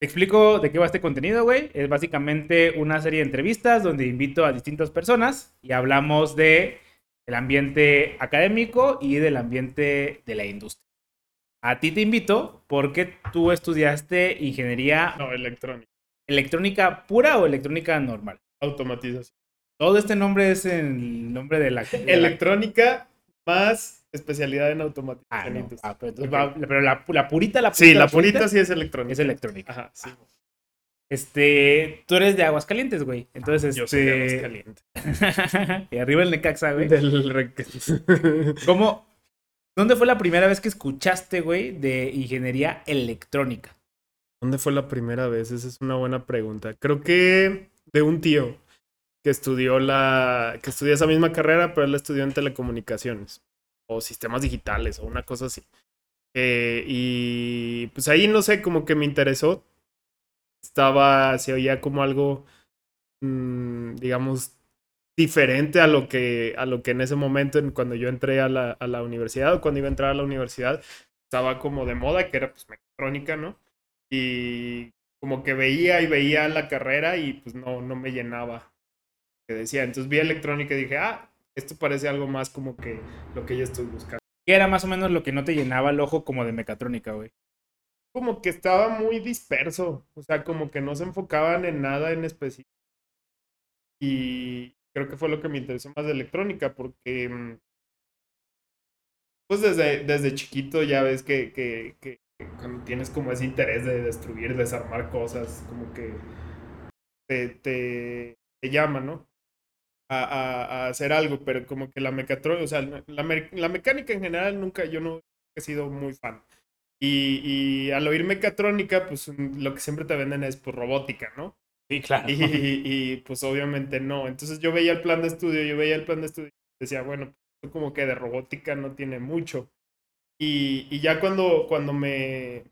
Te explico de qué va este contenido, güey. Es básicamente una serie de entrevistas donde invito a distintas personas y hablamos de el ambiente académico y del ambiente de la industria. A ti te invito porque tú estudiaste ingeniería No, electrónica. electrónica pura o electrónica normal. Automatización. Todo este nombre es el nombre de la... de la- Electrónica más especialidad en automatización. Ah, no. Ah, pero, entonces Ok. va- pero la, la purita, la purita. Sí, la purita sí es electrónica. es electrónica. Ajá, sí. Este, tú eres de Aguascalientes, güey. Entonces, Yo soy de este... Aguascalientes. y arriba el Necaxa, güey. Del ¿Cómo? ¿Dónde fue la primera vez que escuchaste, güey, de ingeniería electrónica? ¿Dónde fue la primera vez? Esa es una buena pregunta. Creo que de un tío que estudió la que estudió esa misma carrera, pero él estudió en telecomunicaciones o sistemas digitales o una cosa así. Eh, y pues ahí no sé, como que me interesó. Estaba, se oía como algo, mm, digamos, diferente a lo que a lo que en ese momento, en- cuando yo entré a la, a la universidad o cuando iba a entrar a la universidad, estaba como de moda, que era pues mecatrónica, ¿no? y como que veía y veía la carrera y pues no, no me llenaba. Que decía, entonces vi electrónica y dije, ah, esto parece algo más como que lo que yo estoy buscando. ¿Qué era más o menos lo que no te llenaba el ojo como de mecatrónica, güey? Como que estaba muy disperso, o sea, como que no se enfocaban en nada en específico. Y creo que fue lo que me interesó más de electrónica, porque mm, pues desde, desde chiquito ya ves que, que, que cuando tienes como ese interés de destruir, desarmar cosas, como que te, te, te llama, ¿no? A, a, a hacer algo, pero como que la mecatrónica, o sea, la, me- la mecánica en general nunca, yo no he sido muy fan. Y, y al oír mecatrónica, pues mm, lo que siempre te venden es pues robótica, ¿no? Sí, claro. Y, y, pues obviamente no. Entonces yo veía el plan de estudio, yo veía el plan de estudio y decía, bueno, pues, como que de robótica no tiene mucho. Y, y ya cuando, cuando me...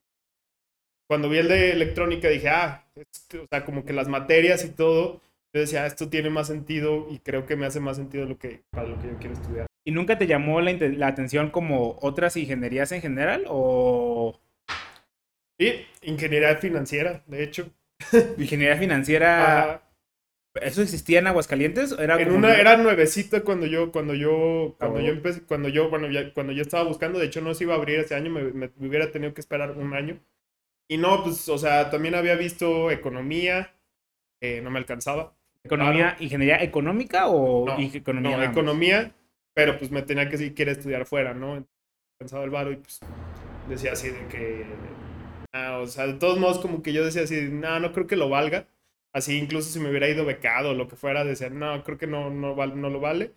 Cuando vi el de electrónica dije, ah, esto- o sea, como que las materias y todo, yo decía, ah, esto tiene más sentido y creo que me hace más sentido lo que, para lo que yo quiero estudiar. ¿Y nunca te llamó la, la atención como otras ingenierías en general? ¿O Y ingeniería financiera, de hecho. ingeniería financiera? ¿Eso existía en Aguascalientes? ¿O Era En una era nuevecita cuando yo cuando yo cuando yo empecé cuando yo bueno ya- cuando yo estaba buscando de hecho no se iba a abrir ese año me, me- me hubiera tenido que esperar un año y no pues o sea también había visto economía eh, no me alcanzaba ¿Economía, ingeniería económica o No, economía? no economía pero pues me tenía que si quiere estudiar fuera no cansado el varo y pues decía así de que ah, o sea de todos modos como que yo decía así no no creo que lo valga así incluso si me hubiera ido becado o lo que fuera decía no creo que no no no lo vale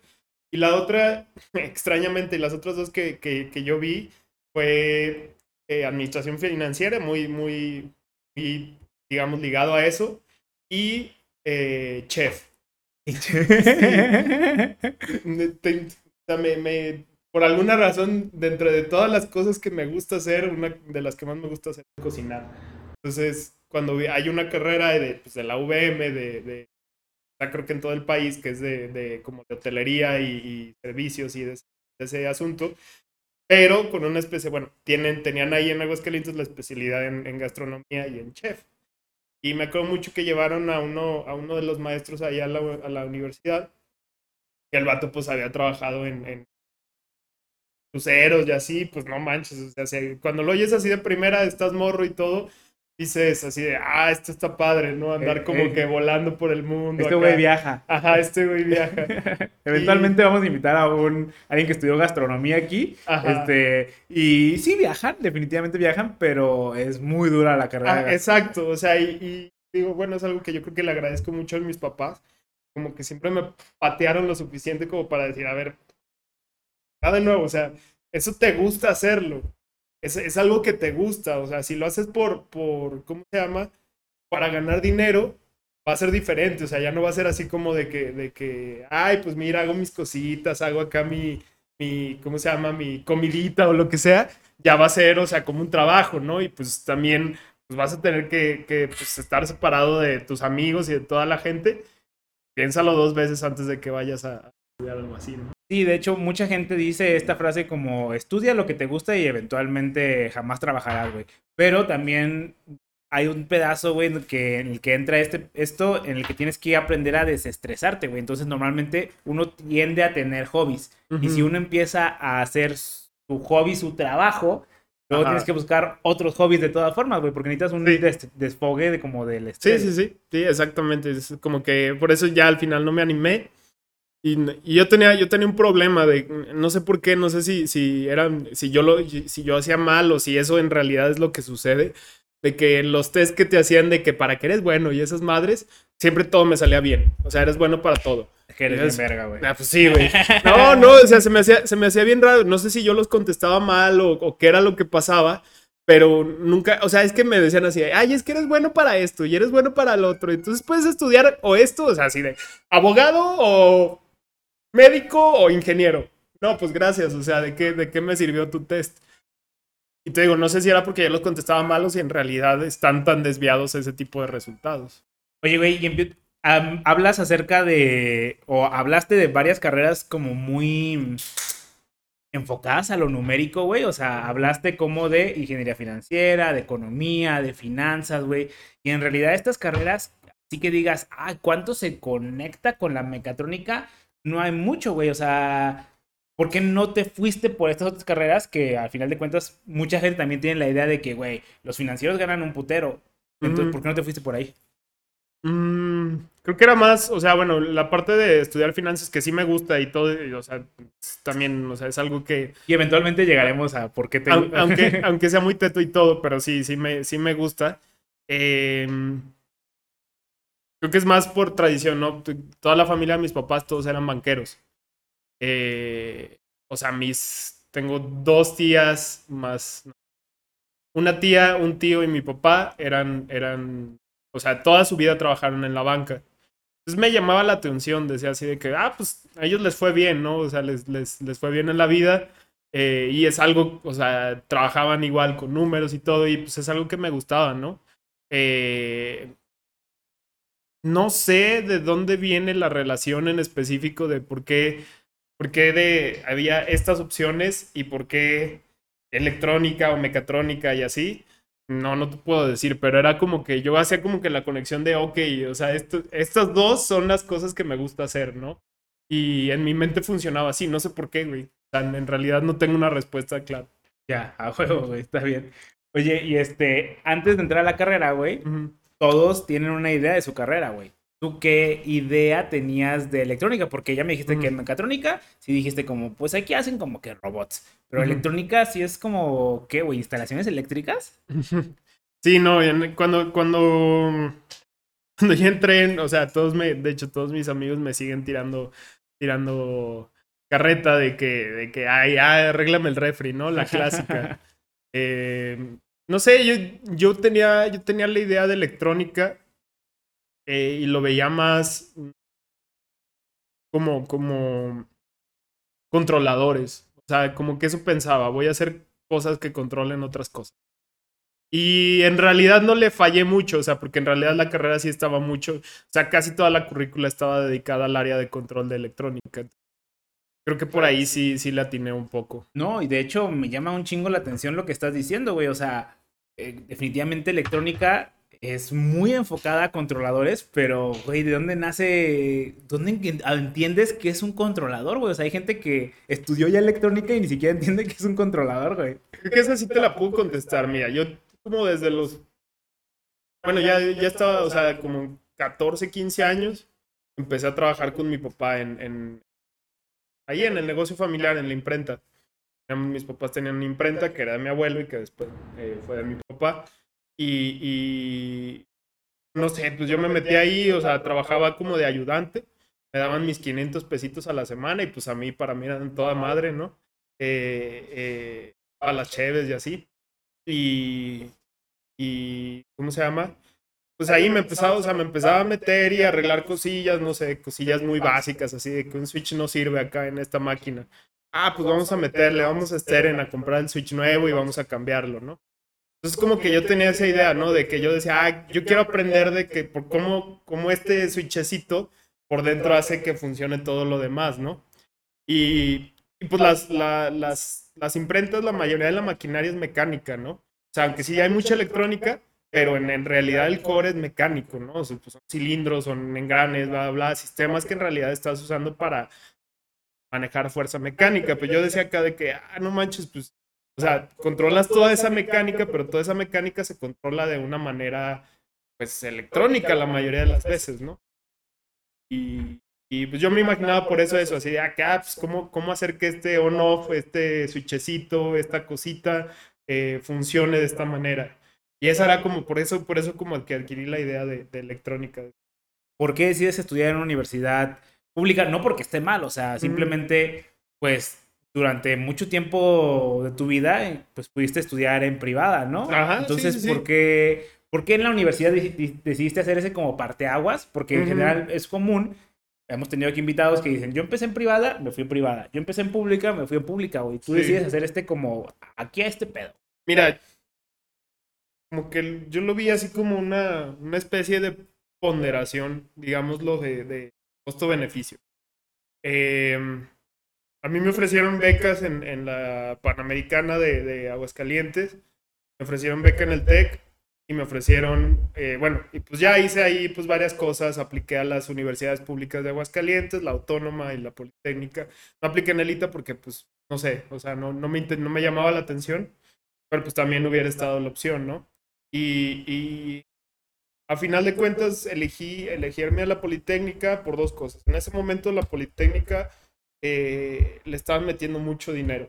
y la otra extrañamente las otras dos que, que, que yo vi fue eh, administración financiera muy muy muy digamos ligado a eso. Y eh, chef sea, me- me- por alguna razón, dentro de todas las cosas que me gusta hacer, una de las que más me gusta hacer es cocinar. Entonces, cuando hay una carrera de, pues, de la UVM, de, creo que en todo el país, que es de, de como de hotelería y, y servicios y de, ese- de ese asunto, pero con una especie, bueno, tienen, tenían ahí en Aguascalientes la especialidad en, en gastronomía y en chef. Y me acuerdo mucho que llevaron a uno, a uno de los maestros allá a la, a la universidad. Y el vato pues había trabajado en, en cruceros y así, pues no manches. O sea, cuando lo oyes así de primera, estás morro y todo, dices así de, ah, esto está padre, ¿no? Andar Eh, como eh. que volando por el mundo. Este güey viaja. Ajá, este güey viaja. Eventualmente vamos a invitar a un alguien que estudió gastronomía aquí. Ajá. Este, y sí viajan, definitivamente viajan, pero es muy dura la carrera. Ah, exacto, o sea, y, y digo, bueno, es algo que yo creo que le agradezco mucho a mis papás, como que siempre me patearon lo suficiente como para decir, a ver, va de nuevo, o sea, eso te gusta hacerlo, es, es algo que te gusta, o sea, si lo haces por, por, ¿cómo se llama? Para ganar dinero, va a ser diferente, o sea, ya no va a ser así como de que, de que, ay, pues mira, hago mis cositas, hago acá mi, mi, ¿cómo se llama? Mi comidita o lo que sea, ya va a ser, o sea, como un trabajo, ¿no? Y pues también pues vas a tener que, que pues, estar separado de tus amigos y de toda la gente. Piénsalo dos veces antes de que vayas a estudiar algo así, ¿no? Sí, de hecho, mucha gente dice esta frase como estudia lo que te gusta y eventualmente jamás trabajarás, güey. Pero también hay un pedazo, güey, en el que, en el que entra este, esto, en el que tienes que aprender a desestresarte, güey. Entonces, normalmente uno tiende a tener hobbies. Y si uno empieza a hacer su hobby, su trabajo, luego Ajá. tienes que buscar otros hobbies de todas formas, güey, porque necesitas un Sí. des- desfogue de como del Sí, estrés. sí, sí, sí, exactamente. Es como que por eso ya al final no me animé. Y, y yo tenía, yo tenía un problema de, no sé por qué, no sé si, si eran, si yo lo, si yo hacía mal o si eso en realidad es lo que sucede, de que los test que te hacían de que para que eres bueno y esas madres, siempre todo me salía bien. O sea, eres bueno para todo. Es que eres Es- bien verga, güey. Ah, pues sí, güey. No, no, o sea, se me hacía, se me hacía bien raro. No sé si yo los contestaba mal o, o qué era lo que pasaba, pero nunca, o sea, es que me decían así, ay, es que eres bueno para esto y eres bueno para el otro. Entonces puedes estudiar o esto, o sea, así de abogado o médico o ingeniero. No, pues gracias, o sea, ¿de qué, de qué me sirvió tu test? Y te digo, no sé si era porque yo los contestaba mal o si en realidad están tan desviados ese tipo de resultados. Oye, güey, y am- hablas acerca de, o hablaste de varias carreras como muy enfocadas a lo numérico, güey. O sea, hablaste como de ingeniería financiera, de economía, de finanzas, güey. Y en realidad estas carreras, sí que digas, ah, ¿cuánto se conecta con la mecatrónica? No hay mucho, güey. O sea, ¿por qué no te fuiste por estas otras carreras que al final de cuentas mucha gente también tiene la idea de que, güey, los financieros ganan un putero? Entonces. ¿por qué no te fuiste por ahí? Mm, creo que era más, o sea, bueno, la parte de estudiar finanzas que sí me gusta y todo, y, o sea, también, o sea, es algo que, Y eventualmente llegaremos a por qué te au- aunque, aunque sea muy teto y todo, pero sí, sí me, sí me gusta. Em, creo que es más por tradición, ¿no? Toda la familia de mis papás, todos eran banqueros. Eh, o sea, mis, tengo dos tías más, una tía, un tío y mi papá eran, eran, o sea, toda su vida trabajaron en la banca. Entonces me llamaba la atención, decía así de que, ah, pues a ellos les fue bien, ¿no? O sea, les, les, les fue bien en la vida. eh, y es algo, o sea, trabajaban igual con números y todo, y pues es algo que me gustaba, ¿no? Eh, no sé de dónde viene la relación en específico de por qué, por qué de, había estas opciones y por qué electrónica o mecatrónica y así. No, no te puedo decir, pero era como que yo hacía como que la conexión de, ok, o sea, esto, estas dos son las cosas que me gusta hacer, ¿no? Y en mi mente funcionaba así, no sé por qué, güey. En realidad no tengo una respuesta clara. Ya, a juego, güey, está bien. Oye, y este, antes de entrar a la carrera, güey. Todos tienen una idea de su carrera, güey. ¿Tú qué idea tenías de electrónica? Porque ya me dijiste que en mecatrónica sí dijiste como, pues aquí hacen como que robots. Pero electrónica sí es como, ¿qué, güey? ¿Instalaciones eléctricas? Sí, no, cuando, cuando, cuando yo entré, en- o sea, todos me, de hecho, todos mis amigos me siguen tirando, tirando carreta de que, de que, ay, ay, arréglame el refri, ¿no? La clásica. Eh, no sé, yo, yo, tenía, yo tenía la idea de electrónica eh, y lo veía más como, como controladores. O sea, como que eso pensaba, voy a hacer cosas que controlen otras cosas. Y en realidad no le fallé mucho, o sea, porque en realidad la carrera sí estaba mucho, o sea, casi toda la currícula estaba dedicada al área de control de electrónica. Creo que por ahí sí, sí la atiné un poco. No, y de hecho me llama un chingo la atención lo que estás diciendo, güey. O sea, eh, definitivamente electrónica es muy enfocada a controladores, pero, güey, ¿de dónde nace? ¿Dónde en- entiendes que es un controlador, güey? O sea, hay gente que estudió ya electrónica y ni siquiera entiende que es un controlador, güey. Esa sí te la puedo contestar, mira, yo como desde los, bueno, ya, ya estaba, o sea, como 14, 15 años, empecé a trabajar con mi papá en, en ahí en el negocio familiar, en la imprenta. Mis papás tenían una imprenta que era de mi abuelo y que después eh, fue de mi papá. Y, y no sé, pues yo me metí ahí, o sea, trabajaba como de ayudante. Me daban mis 500 pesitos a la semana y pues a mí, para mí eran toda madre, ¿no? Eh, eh, a las cheves y así. Y, y, ¿cómo se llama? Pues ahí me empezaba, o sea, me empezaba a meter y arreglar cosillas, no sé, cosillas muy básicas, así de que un switch no sirve acá en esta máquina. Ah, pues vamos a meterle, vamos a Steren a comprar el switch nuevo y vamos a cambiarlo, ¿no? Entonces como que yo tenía esa idea, ¿no? De que yo decía, ah, yo quiero aprender de que por cómo, cómo este switchecito por dentro hace que funcione todo lo demás, ¿no? Y, y pues las, la- las, las imprentas, la mayoría de la maquinaria es mecánica, ¿no? O sea, aunque sí hay mucha electrónica, pero en, en realidad el core es mecánico, ¿no? O sea, pues son cilindros, son engranes, bla, bla, bla, sistemas que en realidad estás usando para manejar fuerza mecánica. Pero yo decía acá de que, ah, no manches, pues, o sea, controlas toda esa mecánica, pero toda esa mecánica se controla de una manera, pues, electrónica la mayoría de las veces, ¿no? Y, y pues yo me imaginaba por eso eso, así de ah, pues, ¿cómo, cómo hacer que este on-off, este switchecito, esta cosita eh, funcione de esta manera. Y esa era como, por eso, por eso como que adquirí la idea de, de electrónica. ¿Por qué decides estudiar en una universidad pública? No porque esté mal, o sea, simplemente, pues, durante mucho tiempo de tu vida, eh, pues pudiste estudiar en privada, ¿no? Ajá, Entonces, sí, sí. ¿por, qué, ¿por qué en la universidad deci- de- decidiste hacer ese como parteaguas? Porque en general es común. Hemos tenido aquí invitados que dicen, yo empecé en privada, me fui en privada. Yo empecé en pública, me fui en pública, güey. Tú decides hacer este como, aquí a este pedo. Mira, como que yo lo vi así como una, una especie de ponderación, digámoslo, de, de costo-beneficio. Eh, a mí me ofrecieron becas en, la Panamericana de, Aguascalientes, me ofrecieron beca en el TEC y me ofrecieron, eh, bueno, y pues ya hice ahí pues varias cosas, apliqué a las universidades públicas de Aguascalientes, la Autónoma y la Politécnica. No apliqué en el ITA porque pues, no sé, o sea, no, me, no me llamaba la atención, pero pues también hubiera estado la opción, ¿no? Y a final de cuentas elegí elegirme a la Politécnica por dos cosas. En ese momento la Politécnica eh, le estaban metiendo mucho dinero.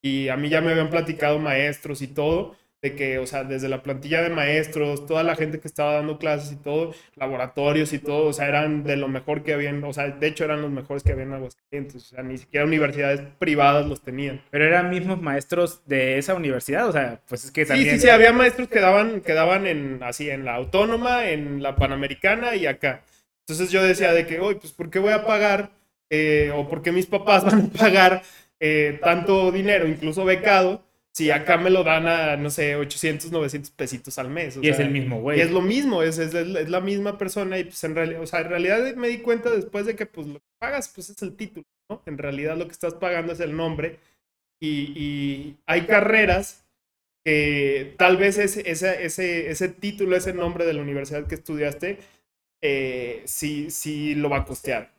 Y a mí ya me habían platicado maestros y todo, de que, o sea, desde la plantilla de maestros, toda la gente que estaba dando clases y todo, laboratorios y todo, o sea, eran de lo mejor que habían, o sea, de hecho eran los mejores que habían en Aguascalientes, o sea, ni siquiera universidades privadas los tenían. Pero eran mismos maestros de esa universidad, o sea, pues es que Sí, también... sí, sí, había maestros que daban, que daban en, así, en la autónoma, en la panamericana y acá. Entonces yo decía de que, oye, pues, ¿por qué voy a pagar? eh, o por qué mis papás van a pagar eh, tanto dinero, incluso becado, si acá me lo dan a, no sé, 800, 900 pesitos al mes. o Y es el mismo, güey. Y es lo mismo, es, es, es la misma persona y pues en realidad, o sea, en realidad me di cuenta después de que pues lo que pagas pues es el título, ¿no? En realidad lo que estás pagando es el nombre y, y hay carreras que tal vez ese, ese, ese, ese título, ese nombre de la universidad que estudiaste, eh, sí, sí lo va a costear.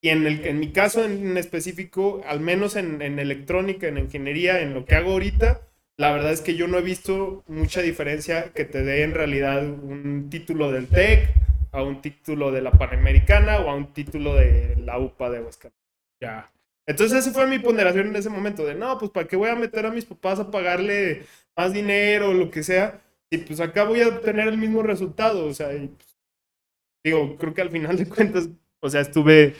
Y en, el, en mi caso en específico, al menos en, en electrónica, en ingeniería, en lo que hago ahorita, la verdad es que yo no he visto mucha diferencia que te dé en realidad un título del TEC, a un título de la Panamericana o a un título de la UPA de Aguascalientes. Ya. Entonces esa fue mi ponderación en ese momento, de no, pues para qué voy a meter a mis papás a pagarle más dinero o lo que sea, y pues acá voy a obtener el mismo resultado, o sea, y, pues, digo, creo que al final de cuentas, o sea, estuve,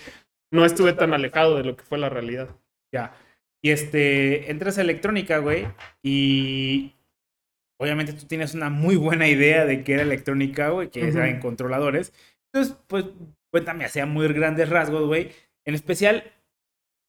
no estuve tan alejado de lo que fue la realidad. Ya. Y este, entras a electrónica, güey, y obviamente tú tienes una muy buena idea de qué era electrónica, güey, que era Ujú. en controladores. Entonces, pues, cuéntame, hacía muy grandes rasgos, güey. En especial,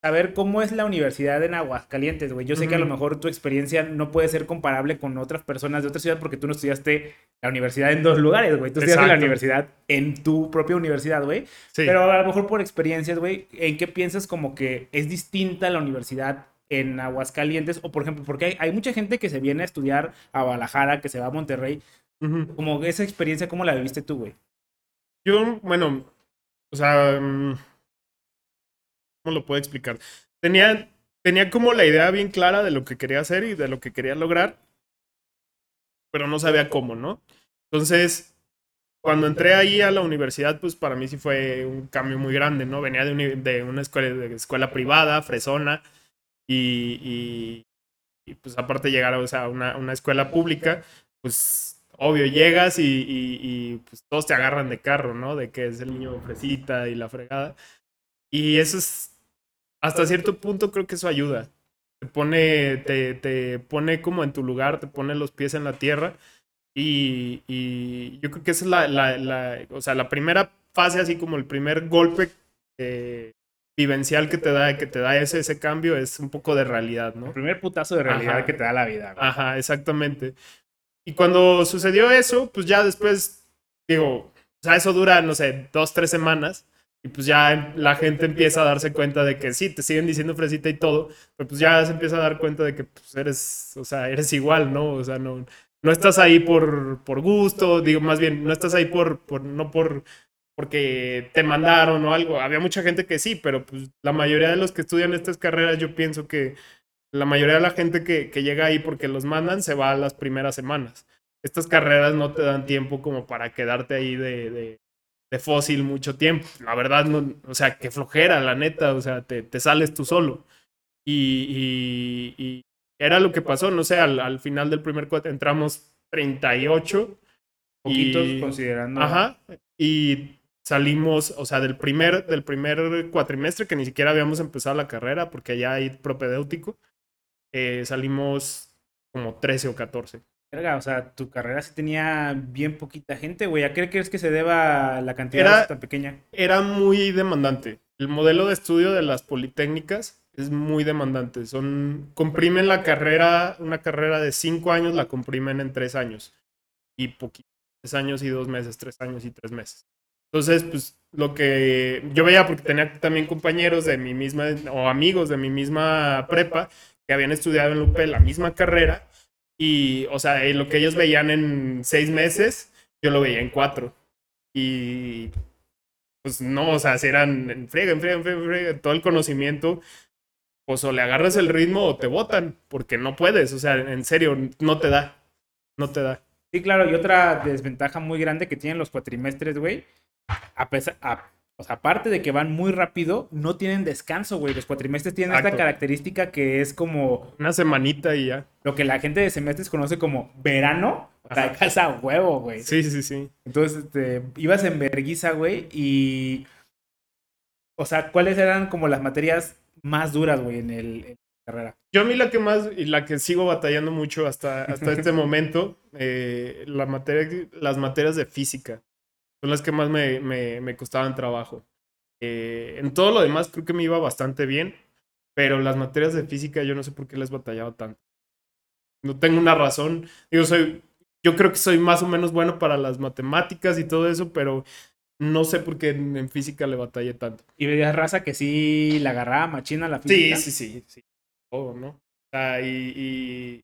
saber cómo es la universidad en Aguascalientes, güey. Yo sé que a lo mejor tu experiencia no puede ser comparable con otras personas de otra ciudad porque tú no estudiaste la universidad en dos lugares, güey. Tú estudiaste la universidad en tu propia universidad, güey. Sí. Pero a lo mejor por experiencias, güey, ¿en qué piensas como que es distinta la universidad en Aguascalientes? O por ejemplo, porque hay, hay mucha gente que se viene a estudiar a Guadalajara, que se va a Monterrey. Ujú. Como esa experiencia, ¿cómo la viviste tú, güey? Yo, bueno, o sea, mm, ¿cómo lo puedo explicar? Tenía, tenía como la idea bien clara de lo que quería hacer y de lo que quería lograr, pero no sabía cómo, ¿no? Entonces, cuando entré ahí a la universidad, pues para mí sí fue un cambio muy grande, ¿no? Venía de, uni- de una escuela, de escuela privada, fresona, y, y, y, pues aparte llegar a o sea, una, una escuela pública, pues obvio, llegas y- y, pues todos te agarran de carro, ¿no? De que es el niño fresita y la fregada. Y eso es, hasta cierto punto creo que eso ayuda. Te pone, te, te pone como en tu lugar, te pone los pies en la tierra. Y, y yo creo que esa es la, la, la- o sea, la primera fase, así como el primer golpe eh, vivencial que te da, que te da ese, ese cambio, es un poco de realidad, ¿no? El primer putazo de realidad Ajá. que te da la vida, güey. Ajá, exactamente. Y cuando sucedió eso, pues ya después, digo, o sea, eso dura, no sé, dos, tres semanas. Y pues ya la gente empieza a darse cuenta de que sí, te siguen diciendo fresita y todo, pero pues ya se empieza a dar cuenta de que pues eres, o sea, eres igual, ¿no? O sea, no, no estás ahí por, por gusto, digo, más bien, no estás ahí por, por, no por, porque te mandaron o algo. Había mucha gente que sí, pero pues la mayoría de los que estudian estas carreras, yo pienso que la mayoría de la gente que, que llega ahí porque los mandan se va a las primeras semanas. Estas carreras no te dan tiempo como para quedarte ahí de, de, de fósil mucho tiempo. La verdad, no, o sea, que flojera, la neta, o sea, te, te sales tú solo. Y, y, y, era lo que pasó, no sé, al, al final del primer cuatro entramos 38. Poquitos y, considerando. Ajá. Y salimos, o sea, del primer, del primer cuatrimestre, que ni siquiera habíamos empezado la carrera, porque ya hay propedéutico, eh, salimos como 13 o 14. Verga, o sea, tu carrera sí tenía bien poquita gente, güey. ¿A qué crees que se deba la cantidad Era- tan pequeña? Era muy demandante. El modelo de estudio de las politécnicas es muy demandante. Son, comprimen la carrera, una carrera de cinco años, la comprimen en tres años. Y poquitos, tres años y dos meses, tres años y tres meses. Entonces, pues lo que yo veía, porque tenía también compañeros de mi misma, o amigos de mi misma prepa, que habían estudiado en Lupe la misma carrera. Y, o sea, lo que ellos veían en seis meses, yo lo veía en cuatro. Y pues no, o sea, si eran en friega, en friega, todo el conocimiento, pues o le agarras el ritmo o te botan, porque no puedes, o sea, en serio, no te da, no te da. Sí, claro, y otra desventaja muy grande que tienen los cuatrimestres, güey, a pesar, o sea, aparte de que van muy rápido, no tienen descanso, güey. Los cuatrimestres tienen esta característica que es como Una semanita y ya. lo que la gente de semestres conoce como verano. O sea, casa huevo, güey. Sí, sí, sí. Entonces, este, ibas en verguiza, güey, y... O sea, ¿cuáles eran como las materias más duras, güey, en, el, en la carrera? Yo a mí la que más, y la que sigo batallando mucho hasta, hasta este momento, eh, la materia, las materias de física son las que más me, me, me costaban trabajo. Eh, en todo lo demás creo que me iba bastante bien, pero las materias de física yo no sé por qué les batallaba tanto. No tengo una razón. Digo, soy, yo creo que soy más o menos bueno para las matemáticas y todo eso, pero no sé por qué en, en física le batallé tanto. Y veías raza que sí la agarraba machina la Sí, física. sí, sí, sí. Todo, ¿no? O sea, y, y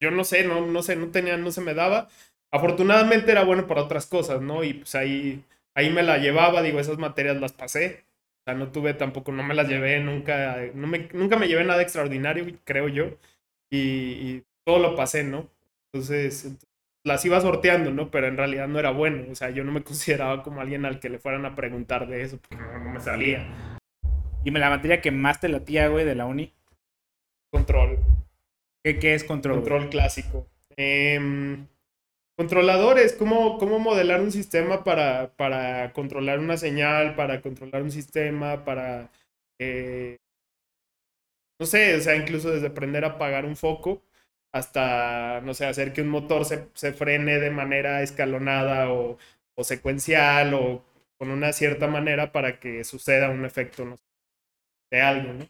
yo no sé, no, no sé, no tenía, no se me daba. Afortunadamente era bueno para otras cosas, ¿no? Y pues ahí, ahí me la llevaba, digo, esas materias las pasé. O sea, no tuve tampoco, no me las llevé, nunca, no me, nunca me llevé nada extraordinario, creo yo. Y, y todo lo pasé, ¿no? Entonces, las iba sorteando, ¿no? Pero en realidad no era bueno. O sea, yo no me consideraba como alguien al que le fueran a preguntar de eso, porque no, no me salía. Y me la materia que más te latía, güey, de la uni. Control. ¿Qué, qué es control? güey? Control clásico. Em, controladores, ¿cómo, cómo modelar un sistema para, para controlar una señal, para controlar un sistema, para... eh, no sé, o sea, incluso desde aprender a apagar un foco hasta, no sé, hacer que un motor se, se frene de manera escalonada o, o secuencial o con una cierta manera para que suceda un efecto, no sé, de algo, ¿no?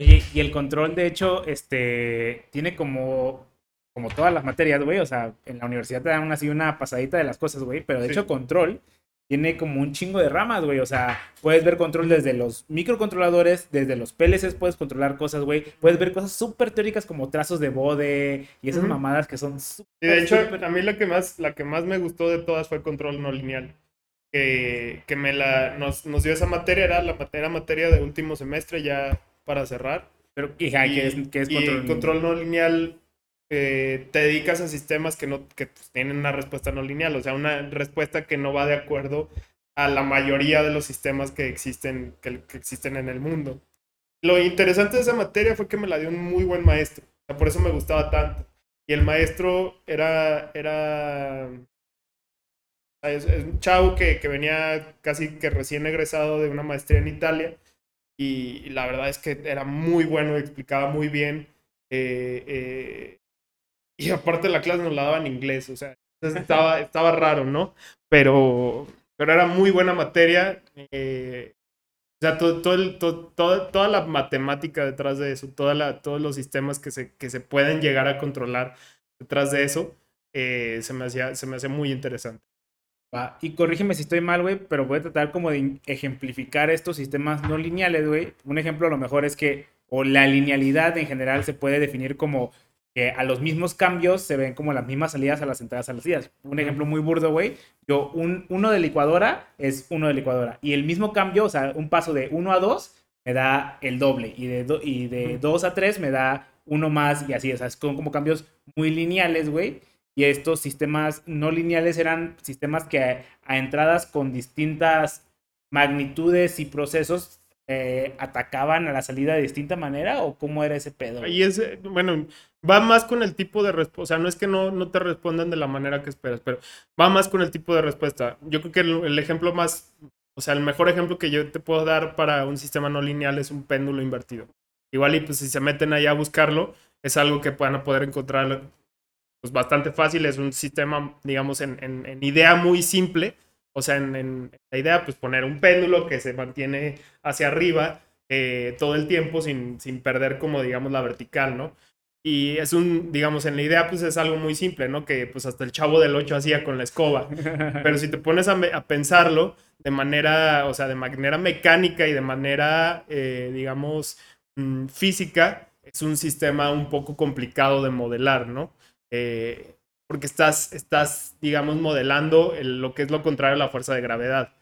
Oye, y el control, de hecho, este, tiene como, como todas las materias, güey. O sea, en la universidad te dan así una pasadita de las cosas, güey. Pero de Sí. hecho, control tiene como un chingo de ramas, güey. O sea, puedes ver control desde los microcontroladores, desde los PLCs puedes controlar cosas, güey. Puedes ver cosas súper teóricas como trazos de bode y esas mamadas que son súper. Y de hecho, a mí la que más, la que más me gustó de todas fue control no lineal. Que, que me la, nos, nos dio esa materia, era la materia, materia de último semestre ya para cerrar. Pero, hija, y que es, que es y control. control no lineal eh, te dedicas a sistemas que, no, que pues, tienen una respuesta no lineal, o sea, una respuesta que no va de acuerdo a la mayoría de los sistemas que existen, que, existen en el mundo. Lo interesante de esa materia fue que me la dio un muy buen maestro, por eso me gustaba tanto. Y el maestro era, era es un chavo que, que venía casi que recién egresado de una maestría en Italia y, y la verdad es que era muy bueno, explicaba muy bien. eh, eh, y aparte la clase nos la daba en inglés, o sea, estaba, estaba raro, ¿no? Pero, pero era muy buena materia. eh, o sea, todo, todo todo- toda la matemática detrás de eso, toda todos los sistemas que se, que se pueden llegar a controlar detrás de eso, eh, se, me hacía, se me hacía muy interesante. Y corrígeme si estoy mal, güey, pero voy a tratar como de ejemplificar estos sistemas no lineales, güey. Un ejemplo a lo mejor es que, o la linealidad en general se puede definir como que a los mismos cambios se ven como las mismas salidas a las entradas a las salidas. Un ejemplo muy burdo, güey. Yo, un, uno de licuadora es uno de licuadora. Y el mismo cambio, o sea, un paso de uno a dos me da el doble. Y de, y de dos a tres me da uno más y así. O sea, es como, como cambios muy lineales, güey. Y estos sistemas no lineales eran sistemas que a entradas con distintas magnitudes y procesos eh, atacaban a la salida de distinta manera o cómo era ese pedo? Y ese, bueno, va más con el tipo de respuesta, o sea, no es que no, no te respondan de la manera que esperas, pero va más con el tipo de respuesta. Yo creo que el, ejemplo más, o sea, el mejor ejemplo que yo te puedo dar para un sistema no lineal es un péndulo invertido. Igual y pues si se meten allá a buscarlo, es algo que puedan poder encontrar pues bastante fácil, es un sistema, digamos, en, en idea muy simple, o sea, en, la idea, pues poner un péndulo que se mantiene hacia arriba eh, todo el tiempo sin, sin perder como, digamos, la vertical, ¿no? Y es un, digamos, en la idea, pues es algo muy simple, ¿no? Que pues hasta el chavo del 8 hacía con la escoba. Pero si te pones a, pensarlo de manera, o sea, de manera mecánica y de manera, eh, digamos, mm, física, es un sistema un poco complicado de modelar, ¿no? Eh, porque estás, estás digamos, modelando lo que es lo contrario a la fuerza de gravedad.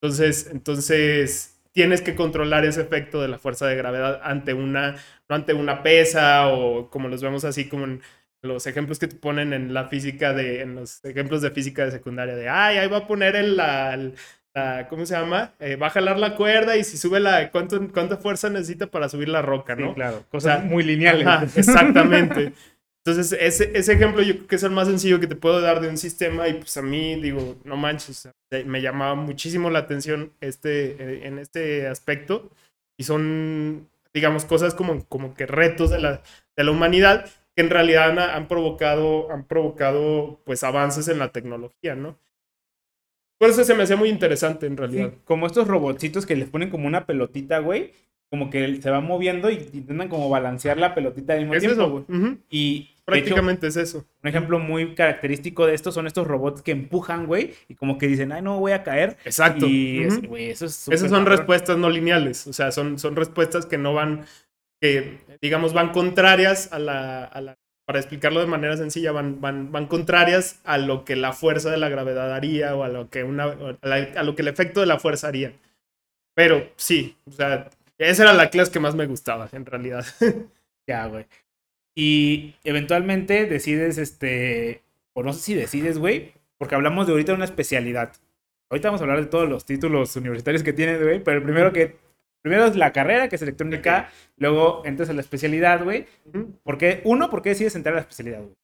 Entonces, entonces tienes que controlar ese efecto de la fuerza de gravedad ante una, no ante una pesa o como los vemos así como en los ejemplos que te ponen en la física de, en los ejemplos de física de secundaria de, ay, ahí va a poner el, la, ¿cómo se llama? Eh, va a jalar la cuerda y si sube la, ¿cuánto, cuánta fuerza necesita para subir la roca, ¿no? claro, cosas muy lineales. exactamente. Entonces, ese, ese ejemplo yo creo que es el más sencillo que te puedo dar de un sistema y pues a mí, digo, no manches, me llamaba muchísimo la atención este, eh, en este aspecto y son, digamos, cosas como, como que retos de la, de la humanidad que en realidad han, provocado, han provocado pues avances en la tecnología, ¿no? Por eso se me hacía muy interesante en realidad. como estos robotcitos que les ponen como una pelotita, güey, como que se va moviendo y intentan como balancear la pelotita al mismo tiempo. Eso, Y Prácticamente es eso. Un ejemplo muy característico de esto son estos robots que empujan, güey, y como que dicen, ay, no, voy a caer. Exacto. Y güey, eso es Esas son respuestas no lineales, o sea, son, son respuestas que no van, que digamos van contrarias a la, a la para explicarlo de manera sencilla, van, van, van contrarias a lo que la fuerza de la gravedad haría o a lo que, una, a lo que el efecto de la fuerza haría. Pero sí, o sea, esa era la clase que más me gustaba, en realidad. ya, güey. Y eventualmente decides, este, o no sé si decides, güey, porque hablamos de ahorita una especialidad. Ahorita vamos a hablar de todos los títulos universitarios que tienes, güey, pero el primero que, primero es la carrera, que es electrónica, luego entras a la especialidad, güey. ¿Por qué? Uno, ¿por qué decides entrar a la especialidad, güey?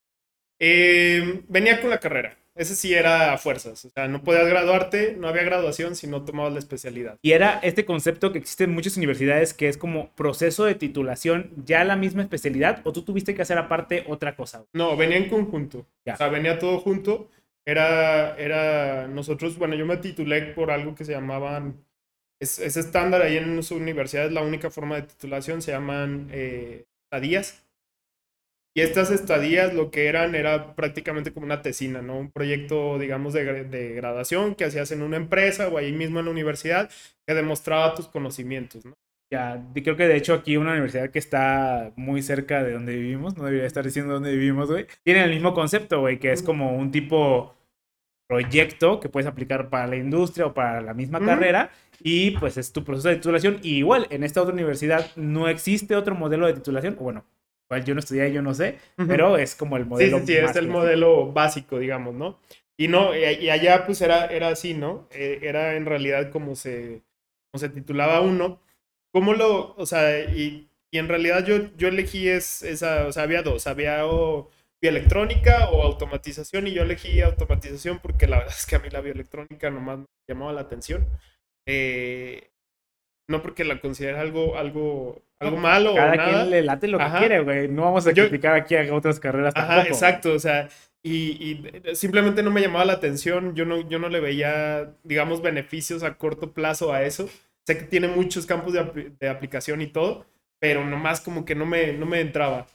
Eh, venía con la carrera. Ese sí era a fuerzas. O sea, no podías graduarte, no había graduación si no tomabas la especialidad. Y era este concepto que existe en muchas universidades que es como proceso de titulación, ya la misma especialidad, o tú tuviste que hacer aparte otra cosa. No, venía en conjunto. O sea, venía todo junto. Era, era, nosotros, bueno, yo me titulé por algo que se llamaban, es, estándar ahí en su universidad, es la única forma de titulación, se llaman eh, estadías. Y estas estadías lo que eran era prácticamente como una tesina, ¿no? Un proyecto, digamos, de, de graduación que hacías en una empresa o ahí mismo en la universidad que demostraba tus conocimientos, ¿no? Ya, creo que de hecho aquí una universidad que está muy cerca de donde vivimos, no debería estar diciendo dónde vivimos, güey, tiene el mismo concepto, güey, que es como un tipo proyecto que puedes aplicar para la industria o para la misma carrera y pues es tu proceso de titulación. Y igual, en esta otra universidad no existe otro modelo de titulación, o bueno, yo no estudié, yo no sé, pero es como el modelo. Sí, sí, es el modelo básico, digamos, ¿no? Y no, y allá pues era, era así, ¿no? Eh, era en realidad como se, como se titulaba uno. ¿Cómo lo, o sea, y, y en realidad yo, yo elegí es, esa, o sea, había dos, había o bioelectrónica o automatización y yo elegí automatización porque la verdad es que a mí la bioelectrónica nomás me llamaba la atención. Eh, no porque la considere algo, algo algo malo Cada quien le late lo que quiere, güey. No vamos a criticar aquí a otras carreras Ajá, exacto. O sea, y, simplemente no me llamaba la atención. Yo no, yo no le veía, digamos, beneficios a corto plazo a eso. Sé que tiene muchos campos de, aplicación y todo, pero nomás como que no me, no me entraba.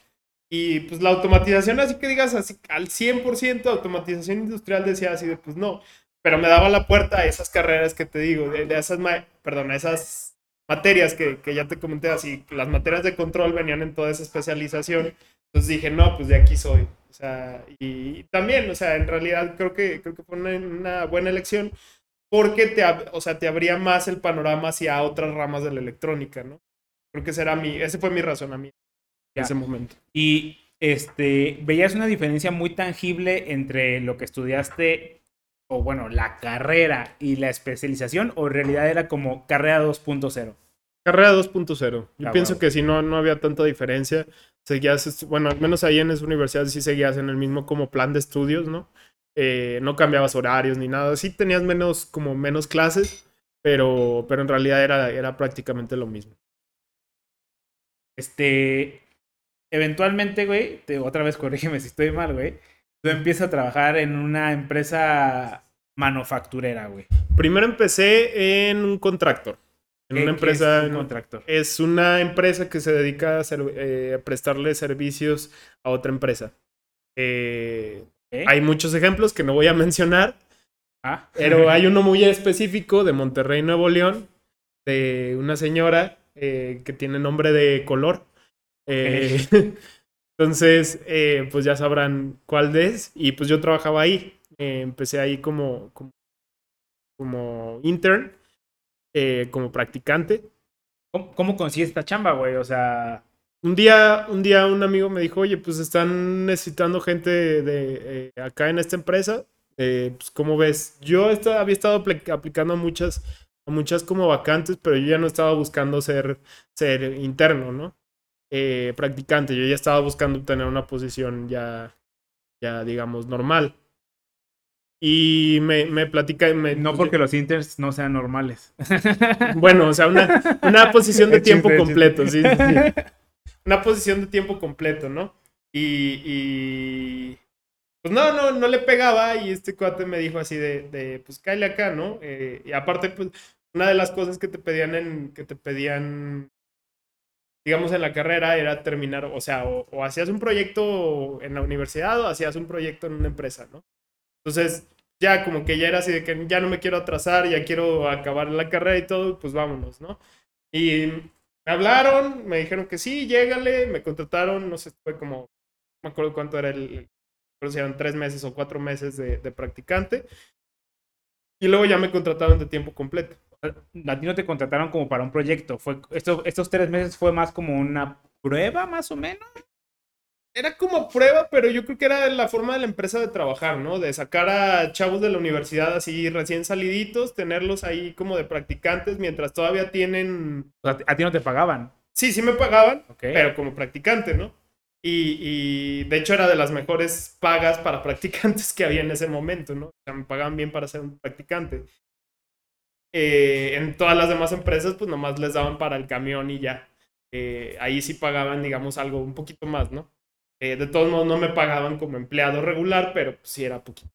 Y pues la automatización, así que digas, así al 100% automatización industrial decía así de, pues no. Pero me daba la puerta a esas carreras que te digo, de, de esas, perdón, a esas materias que, que, ya te comenté, así las materias de control venían en toda esa especialización Entonces dije, no, pues de aquí soy. O sea, y también, o sea, en realidad creo que, creo que fue una, una buena elección porque te, o sea, te abría más el panorama hacia otras ramas de la electrónica, ¿no? Creo que ese, era mi, ese fue mi razonamiento en ese momento. Y este, ¿veías una diferencia muy tangible entre lo que estudiaste, o bueno, la carrera y la especialización, o en realidad era como carrera 2.0? Carrera 2.0. Yo Ah, pienso huevo. que si no, no había tanta diferencia. Seguías, bueno, al menos ahí en esa universidad sí seguías en el mismo como plan de estudios, ¿no? Eh, no cambiabas horarios ni nada. Sí tenías menos, como menos clases, pero, pero en realidad era, era prácticamente lo mismo. Este, eventualmente, güey, te, otra vez corrígeme si estoy mal, güey, tú empiezas a trabajar en una empresa manufacturera, güey. Primero empecé en un contractor. En ¿Qué- una empresa. es un contractor. Es una empresa que se dedica a, ser- eh, a prestarle servicios a otra empresa. Eh, ¿Eh? hay muchos ejemplos que no voy a mencionar, Ah. pero hay uno muy específico de Monterrey, Nuevo León, de una señora eh, que tiene nombre de color. Entonces, pues ya sabrán cuál es. Y pues yo trabajaba ahí. Eh, empecé ahí como, como, como intern, eh, como practicante. ¿Cómo, cómo consigues esta chamba, güey? O sea, Un día, un día un amigo me dijo, oye, pues están necesitando gente de, eh, acá en esta empresa. Pues, ¿cómo ves? Yo esta- había estado apli- aplicando a muchas, a muchas como vacantes, pero yo ya no estaba buscando ser, ser interno, ¿no? Eh, practicante. Yo ya estaba buscando tener una posición ya, ya digamos, normal. Y me, me platica... Me, no pues, porque los interns no sean normales. Bueno, o sea, una, una posición de tiempo completo, sí, chiste. sí, sí. Una posición de tiempo completo, ¿no? Y, y- pues no, no, no le pegaba y este cuate me dijo así de, de pues cállate acá, ¿no? Eh, y aparte, pues, una de las cosas que te pedían en, que te pedían, digamos, en la carrera era terminar, o sea, o, o hacías un proyecto en la universidad o hacías un proyecto en una empresa, ¿no? Entonces, ya como que ya era así de que ya no me quiero atrasar, ya quiero acabar la carrera y todo, pues vámonos, ¿no? Y me hablaron, me dijeron que sí, llégale, me contrataron, no sé, fue como, no me acuerdo cuánto era el, creo que eran tres meses o cuatro meses de, de practicante. Y luego ya me contrataron de tiempo completo. A ti no te contrataron como para un proyecto. Fue, esto- estos tres meses fue más como una prueba, más o menos. Era como prueba, pero yo creo que era la forma de la empresa de trabajar, ¿no? De sacar a chavos de la universidad así recién saliditos, tenerlos ahí como de practicantes mientras todavía tienen... A ti no te pagaban. Sí, sí me pagaban, pero como practicante, ¿no? Y, y de hecho era de las mejores pagas para practicantes que había en ese momento, ¿no? O sea, me pagaban bien para ser un practicante. Eh, en todas las demás empresas, pues nomás les daban para el camión y ya. Eh, ahí sí pagaban, digamos, algo un poquito más, ¿no? Eh, de todos modos, no me pagaban como empleado regular, pero pues, sí era poquito.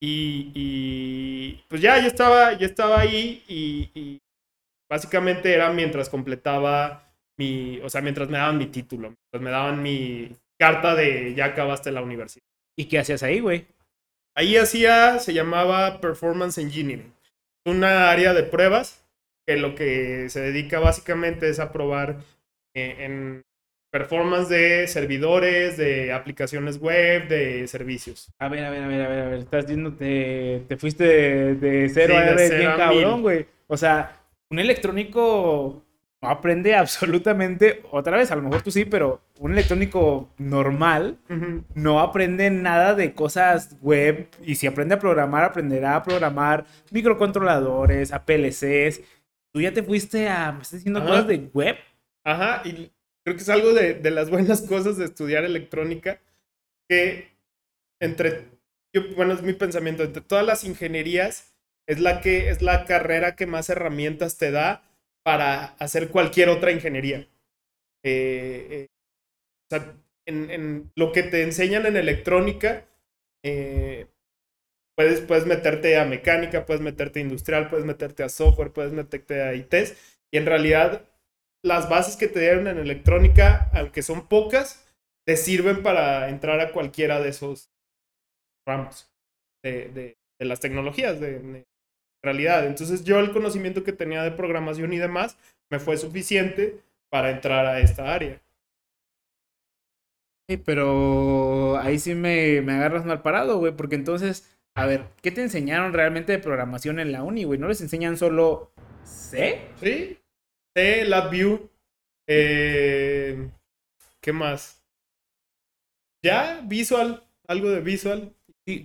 Y, y, pues ya, yo estaba, yo estaba ahí y, y básicamente era mientras completaba mi, o sea, mientras me daban mi título, mientras me daban mi carta de ya acabaste la universidad. ¿Y qué hacías ahí, güey? Ahí hacía, se llamaba Performance Engineering, una área de pruebas que lo que se dedica básicamente es a probar eh, en performance de servidores, de aplicaciones web, de servicios. A ver, a ver, a ver, a ver, a ver. Estás viendo, te, te fuiste de, de cero Sí, a de bien cabrón, güey. O sea, un electrónico no aprende absolutamente, otra vez, a lo mejor tú sí, pero un electrónico normal no aprende nada de cosas web y si aprende a programar, aprenderá a programar microcontroladores, a PLCs. Tú ya te fuiste a, me estás diciendo Ajá. cosas de web. Ajá, y creo que es algo de, de las buenas cosas de estudiar electrónica, que entre, yo, bueno, es mi pensamiento, entre todas las ingenierías, es la, que, es la carrera que más herramientas te da para hacer cualquier otra ingeniería. Eh, eh, o sea, en, en lo que te enseñan en electrónica, eh, puedes, puedes meterte a mecánica, puedes meterte a industrial, puedes meterte a software, puedes meterte a ITs, y en realidad las bases que te dieron en electrónica, aunque son pocas, te sirven para entrar a cualquiera de esos ramos de, de- de las tecnologías de, de realidad. Entonces yo el conocimiento que tenía de programación y demás me fue suficiente para entrar a esta área. Sí, pero ahí sí me, me agarras mal parado, güey, porque entonces, a ver, ¿qué te enseñaron realmente de programación en la uni, güey? ¿No les enseñan solo C? Sí. C, LabVIEW. Eh, ¿Qué más? Ya, Visual. Algo de Visual.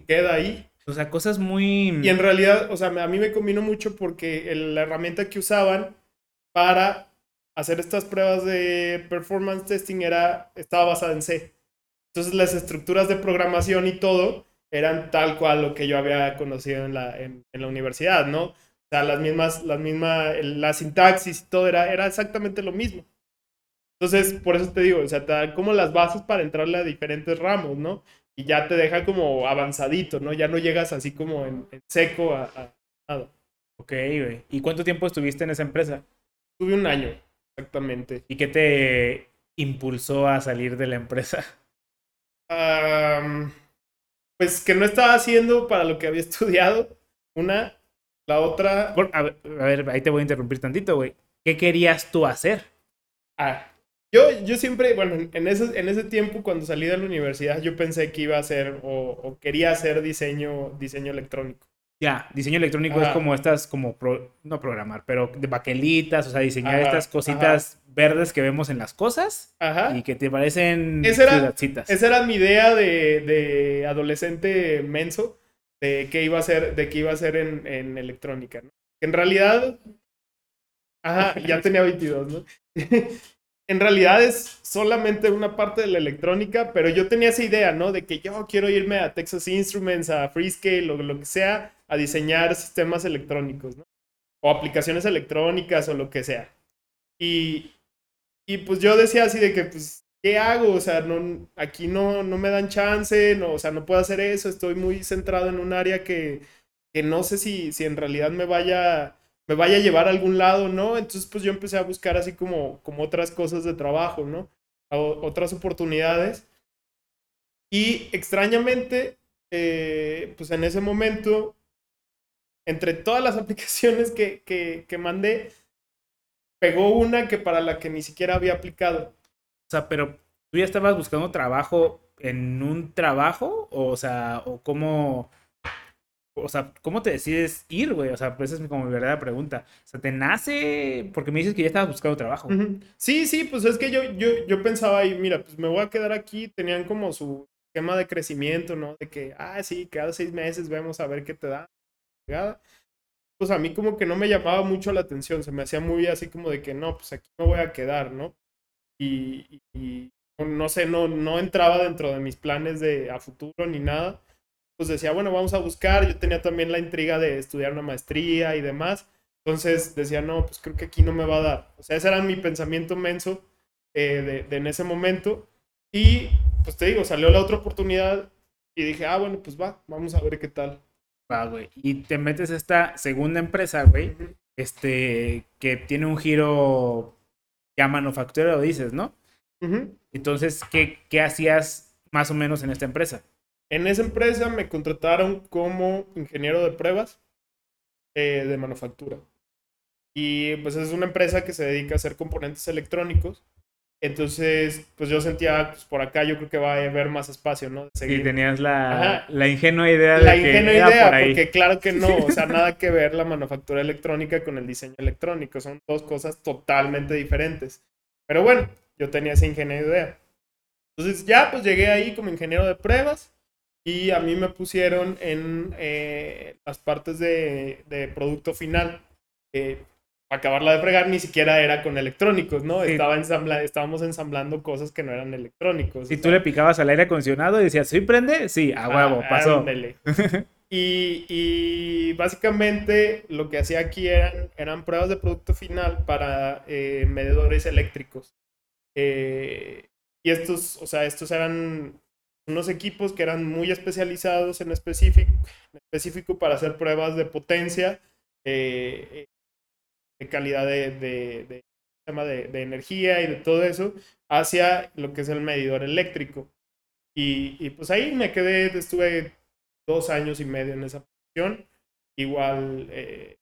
Queda ahí. O sea, cosas muy... Y en realidad, o sea, a mí me combinó mucho porque el- la herramienta que usaban para hacer estas pruebas de performance testing era, estaba basada en C. Entonces las estructuras de programación y todo eran tal cual lo que yo había conocido en la, en, en la universidad, ¿no? O sea, las mismas, las mismas, la sintaxis y todo era, era exactamente lo mismo. Entonces, por eso te digo, o sea, te da como las bases para entrarle a diferentes ramos, ¿no? Y ya te deja como avanzadito, ¿no? Ya no llegas así como en, en seco a, a nada. Ok, güey. ¿Y cuánto tiempo estuviste en esa empresa? Tuve un año, exactamente. ¿Y qué te impulsó a salir de la empresa? Pues que no estaba haciendo para lo que había estudiado. Una, la otra. Por- a, ver, a ver, ahí te voy a interrumpir tantito, güey. ¿Qué querías tú hacer? Ah, yo, yo siempre, bueno, en- ese, en ese tiempo cuando salí de la universidad, yo pensé que iba a hacer o, o quería hacer diseño, diseño electrónico. Ya, diseño electrónico es Ajá. como estas, como, pro- no programar, pero de baquelitas, o sea, diseñar Ajá, estas cositas verdes que vemos en las cosas Ajá. y que te parecen Ese era- ciudadcitas. Esa era mi idea de, de adolescente menso, de qué iba a hacer, de qué iba a hacer en, en electrónica, ¿no? En realidad, ajá, ya tenía 22, ¿no? en realidad es solamente una parte de la electrónica, pero yo tenía esa idea, ¿no? De que yo quiero irme a Texas Instruments, a Freescale o lo que sea, a diseñar sistemas electrónicos, ¿no? O aplicaciones electrónicas o lo que sea. Y, y pues yo decía así de que, pues, ¿qué hago? O sea, no, aquí no, no me dan chance, no, o sea, no puedo hacer eso, estoy muy centrado en un área que, que no sé si, si en realidad me vaya, me vaya a llevar a algún lado, ¿no? Entonces, pues yo empecé a buscar así como, como otras cosas de trabajo, ¿no? Otras oportunidades. Y extrañamente, eh, pues en ese momento, entre todas las aplicaciones que, que, que mandé, pegó una que para la que ni siquiera había aplicado. O sea, pero tú ya estabas buscando trabajo en un trabajo, o, sea, o cómo, o sea, ¿cómo te decides ir, güey? O sea, pues esa es como mi verdadera pregunta. O sea, ¿te nace? Porque me dices que ya estabas buscando trabajo. Sí, sí, pues es que yo, yo, yo pensaba ahí, mira, pues me voy a quedar aquí, tenían como su esquema de crecimiento, ¿no? De que, ah, sí, cada seis meses vemos a ver qué te da. Pues a mí como que no me llamaba mucho la atención, se me hacía muy así como de que, no, pues aquí me voy a quedar, ¿no? Y, no sé, no, no entraba dentro de mis planes de a futuro ni nada. Pues decía, bueno, vamos a buscar, yo tenía también la intriga de estudiar una maestría y demás. Entonces decía, no, pues creo que aquí no me va a dar. O sea, ese era mi pensamiento menso eh, de, de en ese momento. Y pues te digo, salió la otra oportunidad y dije, ah, bueno, pues va, vamos a ver qué tal. Va, güey. Y te metes a esta segunda empresa, güey, este, que tiene un giro ya manufacturero, dices, ¿no? Entonces, ¿qué, qué hacías más o menos en esta empresa? En esa empresa me contrataron como ingeniero de pruebas eh, de manufactura. Y pues es una empresa que se dedica a hacer componentes electrónicos. Entonces, pues yo sentía, pues por acá yo creo que va a haber más espacio, ¿no? De seguir. tenías la, la ingenua idea de la que ingenua era idea, por ahí. porque claro que no, o sea, nada que ver la manufactura electrónica con el diseño electrónico, son dos cosas totalmente diferentes. Pero bueno, yo tenía esa ingenua idea. Entonces ya, pues llegué ahí como ingeniero de pruebas y a mí me pusieron en eh, las partes de, de producto final. Eh, acabarla de fregar, ni siquiera era con electrónicos, ¿no? Sí. Estaba ensambla estábamos ensamblando cosas que no eran electrónicos. O tú sea, le picabas al aire acondicionado y decías, ¿sí prende? Sí, a huevo, Ah, pasó. Y, y básicamente lo que hacía aquí eran, eran pruebas de producto final para eh, medidores eléctricos. Eh, y estos, o sea, estos eran unos equipos que eran muy especializados en específico, en específico para hacer pruebas de potencia, eh, de calidad de, de, de, tema de, de energía y de todo eso, hacia lo que es el medidor eléctrico. Y, y, pues ahí me quedé, estuve dos años y medio en esa posición. Igual, eh,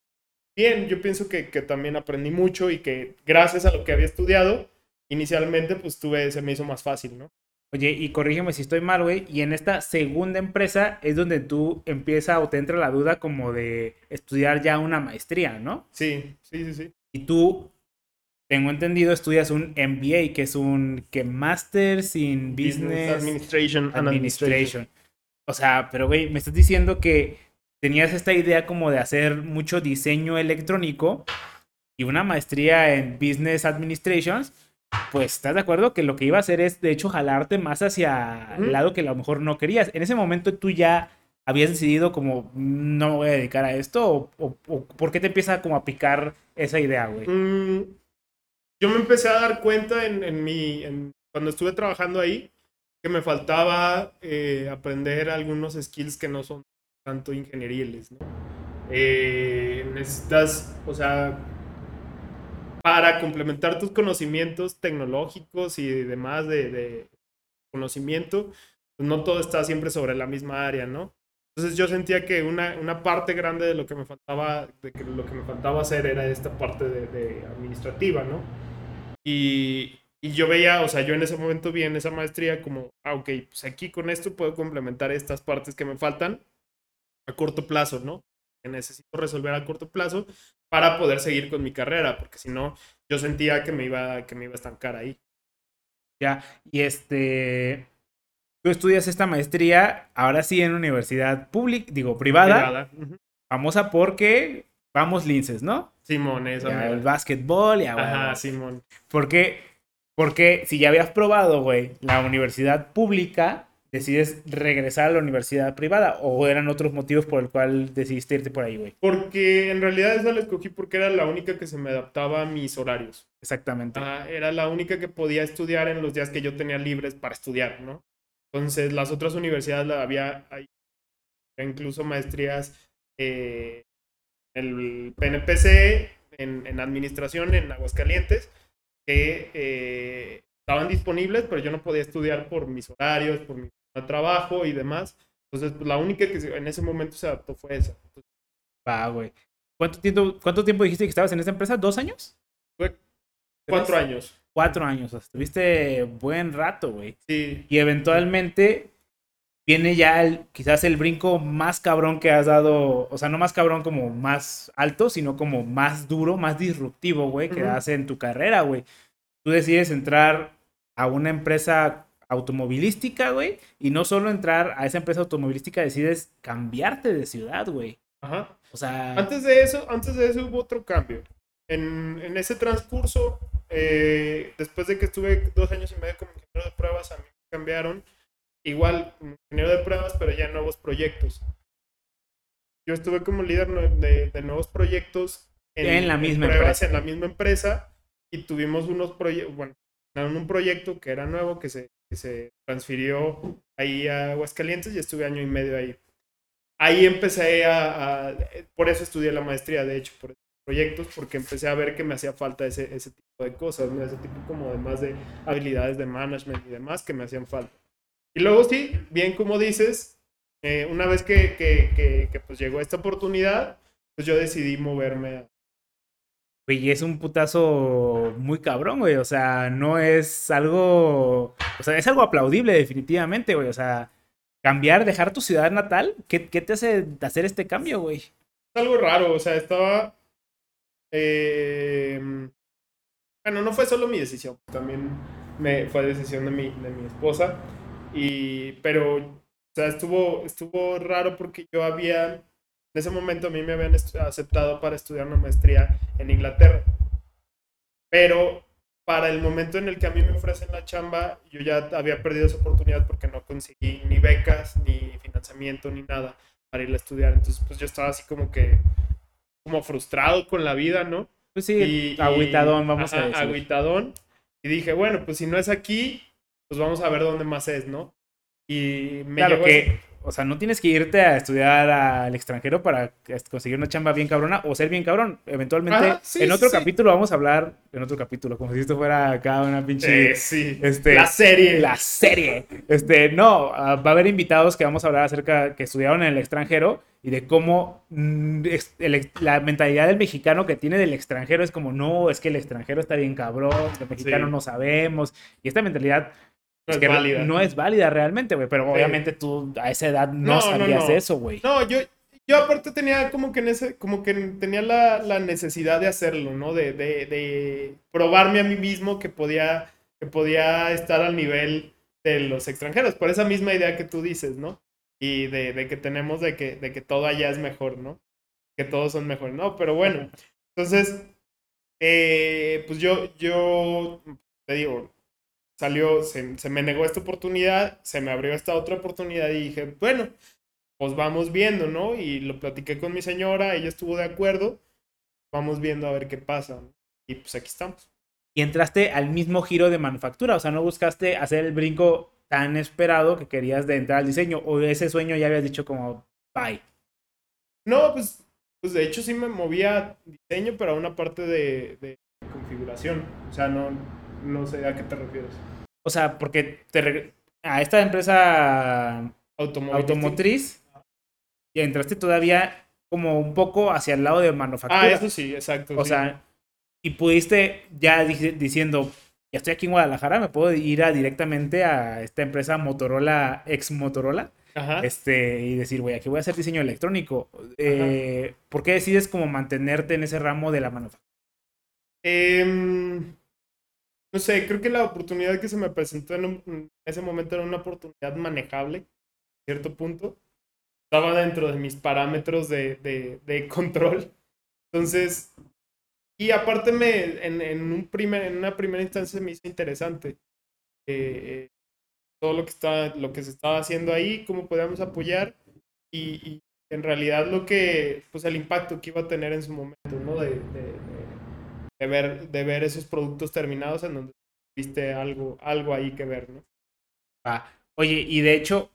bien, yo pienso que, que, también aprendí mucho y que gracias a lo que había estudiado, inicialmente pues tuve, se me hizo más fácil, ¿no? Oye, y corrígeme si estoy mal, güey. Y en esta segunda empresa es donde tú empieza o te entra la duda como de estudiar ya una maestría, ¿no? Sí, sí, sí, sí. Y tú, tengo entendido, estudias un MBA, que es un que Masters in Business, Administration. Administration. O sea, pero güey, me estás diciendo que tenías esta idea como de hacer mucho diseño electrónico y una maestría en Business Administration pues estás de acuerdo que lo que iba a hacer es, de hecho, jalarte más hacia el lado que a lo mejor no querías. En ese momento tú ya habías decidido como, no me voy a dedicar a esto, o, por qué te empieza como a picar esa idea, güey. Mm, yo me empecé a dar cuenta en, mi, cuando estuve trabajando ahí, que me faltaba eh, aprender algunos skills que no son tanto ingenieriles, ¿no? Eh, necesitas, o sea, para complementar tus conocimientos tecnológicos y demás de, conocimiento, pues no todo está siempre sobre la misma área, ¿no? Entonces yo sentía que una, una parte grande de lo que me faltaba, de que lo que me faltaba hacer era esta parte de, administrativa, ¿no? Y, y, yo veía, o sea, yo en ese momento vi en esa maestría como, ah, ok, pues aquí con esto puedo complementar estas partes que me faltan a corto plazo, ¿no? Que necesito resolver a corto plazo para poder seguir con mi carrera, porque si no, yo sentía que me iba, que me iba a estancar ahí. Ya, y este, tú estudias esta maestría, ahora sí en universidad pública, digo, privada, famosa porque vamos linces, ¿no? Simón, eso. el básquetbol y Ajá, Simón. Porque, porque si ya habías probado, güey, la universidad pública, decides regresar a la universidad privada o eran otros motivos por el cual decidiste irte por ahí, güey? Porque en realidad esa la escogí porque era la única que se me adaptaba a mis horarios. Exactamente. era la única que podía estudiar en los días que yo tenía libres para estudiar, ¿no? Entonces las otras universidades la había, incluso maestrías eh, en el PNPC, en, en, administración en Aguascalientes, que eh, estaban disponibles, pero yo no podía estudiar por mis horarios, por trabajo y demás. Entonces, pues, la única que en ese momento se adaptó fue esa. Va, güey. ¿Cuánto tiempo, ¿Cuánto tiempo dijiste que estabas en esa empresa? ¿Dos años? Fue cuatro años. Cuatro años. estuviste buen rato, güey. Sí. Y eventualmente viene ya el, quizás el brinco más cabrón que has dado, o sea, no más cabrón como más alto, sino como más duro, más disruptivo, güey, que hace en tu carrera, güey. Tú decides entrar a una empresa automovilística, güey. Y no solo entrar a esa empresa automovilística, decides cambiarte de ciudad, güey. Ajá. O sea. Antes de eso, antes de eso hubo otro cambio. En, en ese transcurso, eh, después de que estuve dos años y medio como ingeniero de pruebas, a mí me cambiaron. Igual, ingeniero de pruebas, pero ya nuevos proyectos. Yo estuve como líder de, de nuevos proyectos en, la misma empresa. En la misma empresa. Y tuvimos unos proyectos, bueno, en un proyecto que era nuevo, que se se transfirió ahí a Aguascalientes y estuve año y medio ahí. Ahí empecé a, por eso estudié la maestría, de hecho, por proyectos, porque empecé a ver que me hacía falta ese, ese tipo de cosas, ese tipo como además de habilidades de management y demás que me hacían falta. Y luego sí, bien como dices, eh, una vez que, que, que, pues llegó esta oportunidad, pues yo decidí moverme a, Güey, es un putazo muy cabrón, güey. O sea, no es algo. O sea, es algo aplaudible, definitivamente, güey. O sea, cambiar, dejar tu ciudad natal, ¿qué, qué te hace hacer este cambio, güey? Es algo raro, o sea, estaba. Eh... Bueno, no fue solo mi decisión, también me, fue decisión de mi, de mi esposa. Y, pero, o sea, estuvo, estuvo raro porque yo había en ese momento a mí me habían aceptado para estudiar una maestría en Inglaterra. Pero para el momento en el que a mí me ofrecen la chamba, yo ya había perdido esa oportunidad porque no conseguí ni becas, ni financiamiento, ni nada para ir a estudiar. Entonces, pues yo estaba así como que, como frustrado con la vida, ¿no? Pues sí, aguitadón, vamos a decir. Aguitadón. Y dije, bueno, pues si no es aquí, pues vamos a ver dónde más es, ¿no? Y me claro que o sea, no tienes que irte a estudiar al extranjero para conseguir una chamba bien cabrona o ser bien cabrón. Eventualmente, en otro capítulo vamos a hablar, en otro capítulo, como si esto fuera acá una pinche... Eh, sí, este, la serie. La serie. Este, no, ah, va a haber invitados que vamos a hablar acerca, que estudiaron en el extranjero y de cómo mm, la mentalidad del mexicano que tiene del extranjero es como, no, es que el extranjero está bien cabrón, el mexicano no sabemos. Y esta mentalidad es es que válida. no es válida realmente, güey. Pero obviamente tú a esa edad no, No, no, sabías no. eso, güey. No, yo, yo aparte tenía como que en ese, como que tenía la, la necesidad de hacerlo, ¿no? De, de, de probarme a mí mismo que podía, que podía estar al nivel de los extranjeros, por esa misma idea que tú dices, ¿no? Y de, de que tenemos de que, de que todo allá es mejor, ¿no? Que todos son mejores, ¿no? Pero bueno, entonces, eh, pues yo, yo, te digo, salió, se, se me negó esta oportunidad, se me abrió esta otra oportunidad y dije, bueno, pues vamos viendo, ¿no? Y lo platiqué con mi señora, ella estuvo de acuerdo, vamos viendo a ver qué pasa. ¿no? Y pues aquí estamos. Y entraste al mismo giro de manufactura. O sea, no buscaste hacer el brinco tan esperado que querías de entrar al diseño. O ese sueño ya habías dicho como, bye. No, pues, pues de hecho sí me movía diseño, pero a una parte de, de configuración. O sea, no, no sé a qué te refieres. O sea, porque te a esta empresa Automotriz. y entraste todavía como un poco hacia el lado de manufactura. Ah, eso sí, exacto. O sí. sea, y pudiste ya diciendo, ya estoy aquí en Guadalajara, me puedo ir a, directamente a esta empresa Motorola, ex Motorola, Ajá. este, y decir, güey, aquí voy a hacer diseño electrónico. Eh, ¿Por qué decides como mantenerte en ese ramo de la manufactura? Em, no sé, creo que la oportunidad que se me presentó en, un- en ese momento era una oportunidad manejable, a cierto punto. Estaba dentro de mis parámetros de, de, de control. Entonces, y aparte me, en, en, un primer, en una primera instancia me hizo interesante eh, eh, todo lo que, está, lo que se estaba haciendo ahí, cómo podíamos apoyar y, y en realidad lo que, pues el impacto que iba a tener en su momento, ¿no? De, de- de- ver, de ver esos productos terminados en donde viste algo, algo ahí que ver, ¿no? Va. Oye, y de hecho,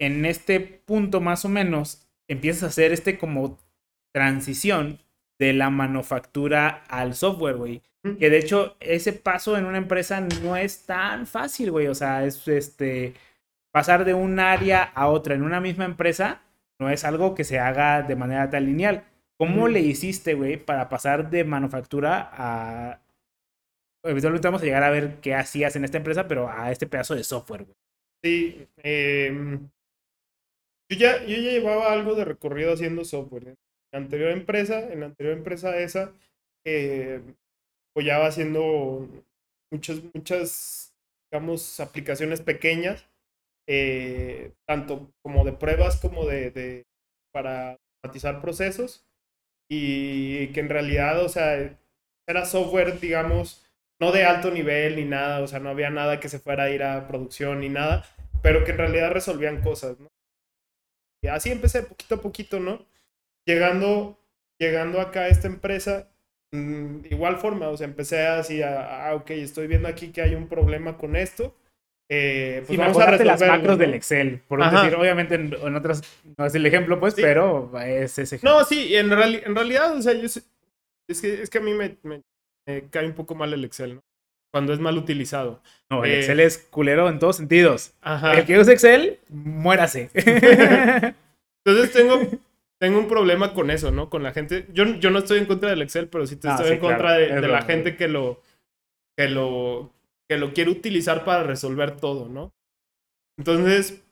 en este punto más o menos, empiezas a hacer este como transición de la manufactura al software, güey. Que de hecho, ese paso en una empresa no es tan fácil, güey. O sea, es este pasar de un área a otra en una misma empresa no es algo que se haga de manera tan lineal. ¿Cómo le hiciste, güey, para pasar de manufactura a. Eventualmente vamos a llegar a ver qué hacías en esta empresa, pero a este pedazo de software, güey. Sí, em, yo, ya, yo ya llevaba algo de recorrido haciendo software. En la anterior empresa, en la anterior empresa esa, eh, apoyaba haciendo muchas, muchas, digamos, aplicaciones pequeñas, eh, tanto como de pruebas como de, de para automatizar procesos y que en realidad, o sea, era software, digamos, no de alto nivel ni nada, o sea, no había nada que se fuera a ir a producción ni nada, pero que en realidad resolvían cosas, ¿no? Y así empecé poquito a poquito, ¿no? Llegando, llegando acá a esta empresa, mm, igual forma, o sea, empecé así a, ah, ok, estoy viendo aquí que hay un problema con esto, eh, pues y vamos a mejorarte las macros ¿no? del Excel. Por decir, obviamente en, en otras no es el ejemplo, pues, Sí. pero es ese ejemplo. No, sí, en, reali- en realidad, o sea, yo sé- es que, es que a mí me, me- me cae un poco mal el Excel, ¿no? Cuando es mal utilizado. No, el eh, Excel es culero en todos sentidos. Ajá. El que usa Excel, muérase. Entonces tengo, tengo un problema con eso, ¿no? Con la gente. Yo, yo no estoy en contra del Excel, pero sí te Ah, estoy sí, en contra claro, de, es de la gente que lo, que lo que lo quiere utilizar para resolver todo, ¿no? Entonces,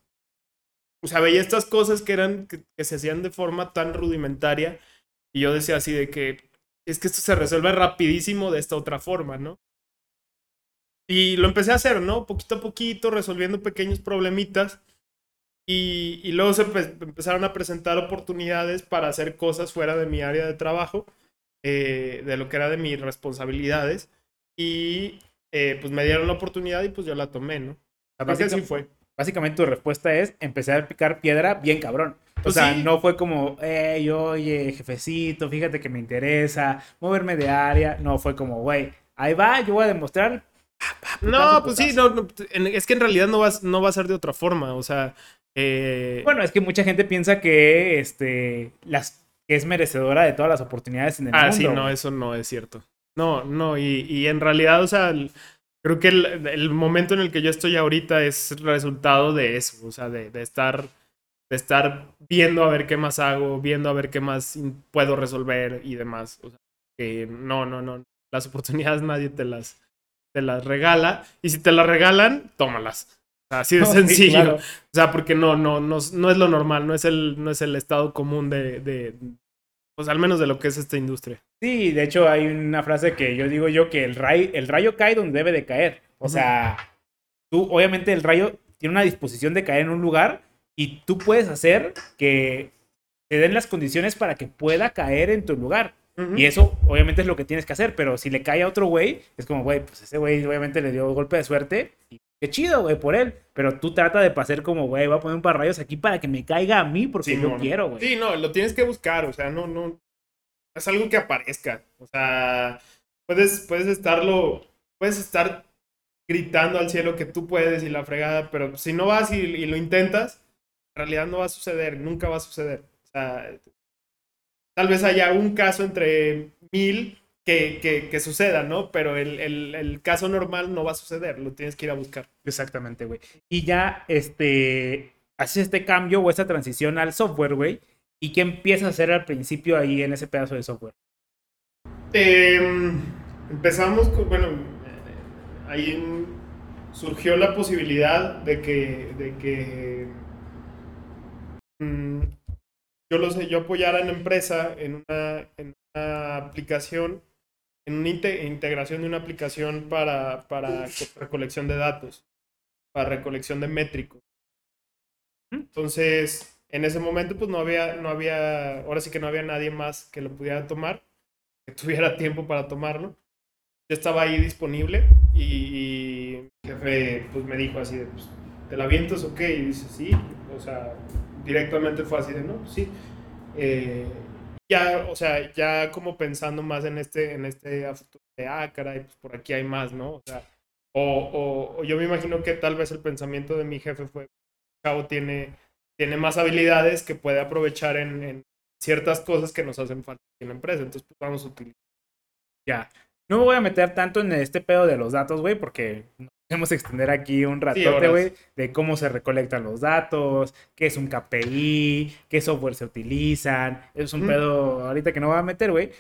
o sea, veía estas cosas que eran que, se hacían de forma tan rudimentaria y yo decía así de que es que esto se resuelve rapidísimo de esta otra forma, ¿no? Y lo empecé a hacer, ¿no? Poquito a poquito, resolviendo pequeños problemitas. Y, y luego se empe- empezaron a presentar oportunidades para hacer cosas fuera de mi área de trabajo, eh, de lo que era de mis responsabilidades. Y eh, pues me dieron la oportunidad y pues yo la tomé, ¿no? Fue. Básicamente tu respuesta es empezar a picar piedra bien cabrón. O Pues sea, sí. no fue como, hey, oye, jefecito, fíjate que me interesa moverme de área. No, fue como, güey, ahí va, yo voy a demostrar. No, putazo, pues sí, no, no, es que en realidad no va, no va a ser de otra forma. O sea, eh, Bueno, es que mucha gente piensa que este las que es merecedora de todas las oportunidades en el Ah, mundo. sí, no, eso no es cierto. No, no, y, y en realidad, o sea, creo que el, el momento en el que yo estoy ahorita es resultado de eso, o sea, de, de estar de estar viendo a ver qué más hago, viendo a ver qué más puedo resolver y demás. O sea, que no, no, no, las oportunidades nadie te las, te las regala y si te las regalan, tómalas. Así de No, sí, sencillo. claro. O sea, porque no, no, no, no es lo normal, no es el, no es el estado común de, de, pues al menos de lo que es esta industria. Sí, de hecho hay una frase que yo digo yo que el rayo, el rayo cae donde debe de caer. O sea, tú obviamente el rayo tiene una disposición de caer en un lugar y tú puedes hacer que te den las condiciones para que pueda caer en tu lugar. Y eso obviamente es lo que tienes que hacer, pero si le cae a otro güey, es como, güey, pues ese güey obviamente le dio golpe de suerte y qué chido, güey, por él. Pero tú trata de hacer como, güey, voy a poner un par de rayos aquí para que me caiga a mí porque yo Simón. quiero, güey. Sí, no, lo tienes que buscar, o sea, no, no. Es algo que aparezca. O sea, puedes, puedes estarlo, puedes estar gritando al cielo que tú puedes y la fregada, pero si no vas y, y lo intentas, en realidad no va a suceder, nunca va a suceder. O sea, tal vez haya un caso entre mil que, que, que suceda, ¿no? Pero el, el, el caso normal no va a suceder, lo tienes que ir a buscar. Exactamente, güey. Y ya, este, haces este cambio o esta transición al software, güey. ¿Y qué empiezas a hacer al principio ahí en ese pedazo de software? Eh, empezamos con, bueno, ahí surgió la posibilidad de que, de que mm, yo lo sé, yo apoyara a la empresa en una, en una aplicación, en una inte- integración de una aplicación para, para co- recolección de datos, para recolección de métricos. Entonces, en ese momento, pues no había, no había, ahora sí que no había nadie más que lo pudiera tomar que tuviera tiempo para tomarlo. Yo estaba ahí disponible y, y jefe pues me dijo así de, pues, ¿te la avientas o qué? Y dice, sí, o sea, directamente fue así de, no, pues sí. Eh, ya, o sea, ya como pensando más en este, en este futuro de, ah, caray, pues por aquí hay más, ¿no? O sea, o, yo me imagino que tal vez el pensamiento de mi jefe fue, Cabo tiene, tiene más habilidades que puede aprovechar en, ciertas cosas que nos hacen falta en la empresa. Entonces, pues vamos a utilizar. Ya. No me voy a meter tanto en este pedo de los datos, güey, porque nos podemos extender aquí un ratote, güey, de cómo se recolectan los datos, qué es un KPI, qué software se utilizan. Eso es un Ujú. pedo ahorita que no voy a meter, güey.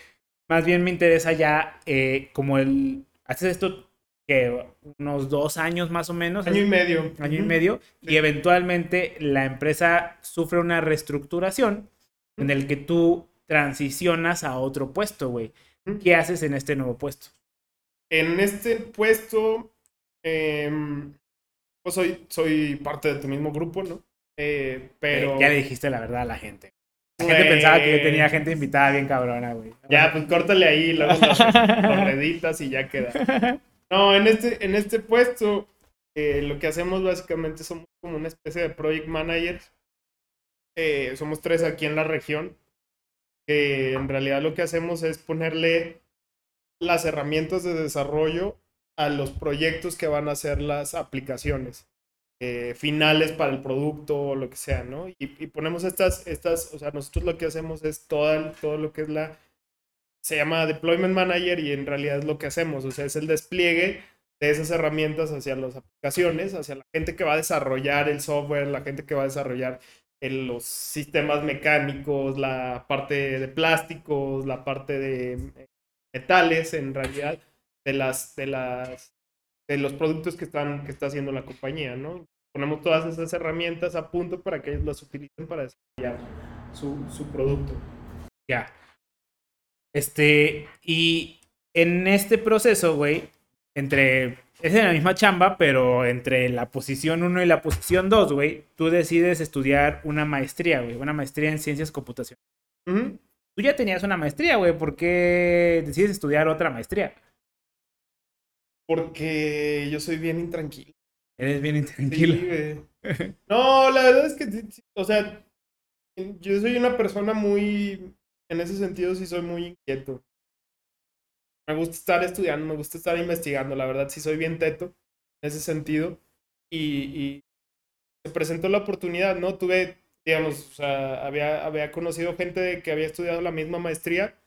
Más bien me interesa ya eh, como el... Haces esto que unos dos años más o menos. Año y medio. año y medio Sí. y eventualmente la empresa sufre una reestructuración en el que tú transicionas a otro puesto, güey. Ujú. ¿Qué haces en este nuevo puesto? En este puesto, em, pues soy, soy parte de tu mismo grupo, ¿no? Eh, pero... Eh, ya le dijiste la verdad a la gente. La gente pensaba que yo tenía gente invitada bien cabrona, güey. Ya, pues córtale ahí, luego lo, reeditas y ya queda. No, en este, en este puesto, eh, lo que hacemos básicamente somos como una especie de project manager. Eh, somos tres aquí en la región. Que en realidad lo que hacemos es ponerle las herramientas de desarrollo a los proyectos que van a ser las aplicaciones eh, finales para el producto o lo que sea, ¿no? Y, y ponemos estas, estas, o sea, nosotros lo que hacemos es todo, todo lo que es la, se llama Deployment Manager y en realidad es lo que hacemos, o sea, es el despliegue de esas herramientas hacia las aplicaciones, hacia la gente que va a desarrollar el software, la gente que va a desarrollar el- los sistemas mecánicos, la parte de plásticos, la parte de eh, metales, en realidad, de las, de las, de los productos que están, que está haciendo la compañía, ¿no? Ponemos todas esas herramientas a punto para que ellos las utilicen para desarrollar su, su producto. Ya. Este, y en este proceso, güey, entre, es en la misma chamba, pero entre la posición 1 y la posición 2, güey, tú decides estudiar una maestría, güey, una maestría en ciencias computacionales. Tú ya tenías una maestría, güey, ¿por qué decides estudiar otra maestría? Porque yo soy bien intranquilo. Eres bien Sí, intranquilo. güey. No, la verdad es que, o sea, yo soy una persona muy, en ese sentido sí soy muy inquieto. Me gusta estar estudiando, me gusta estar investigando, la verdad sí soy bien teto en ese sentido. Y, y se presentó la oportunidad, ¿no? Tuve, digamos, o sea, había, había conocido gente que había estudiado la misma maestría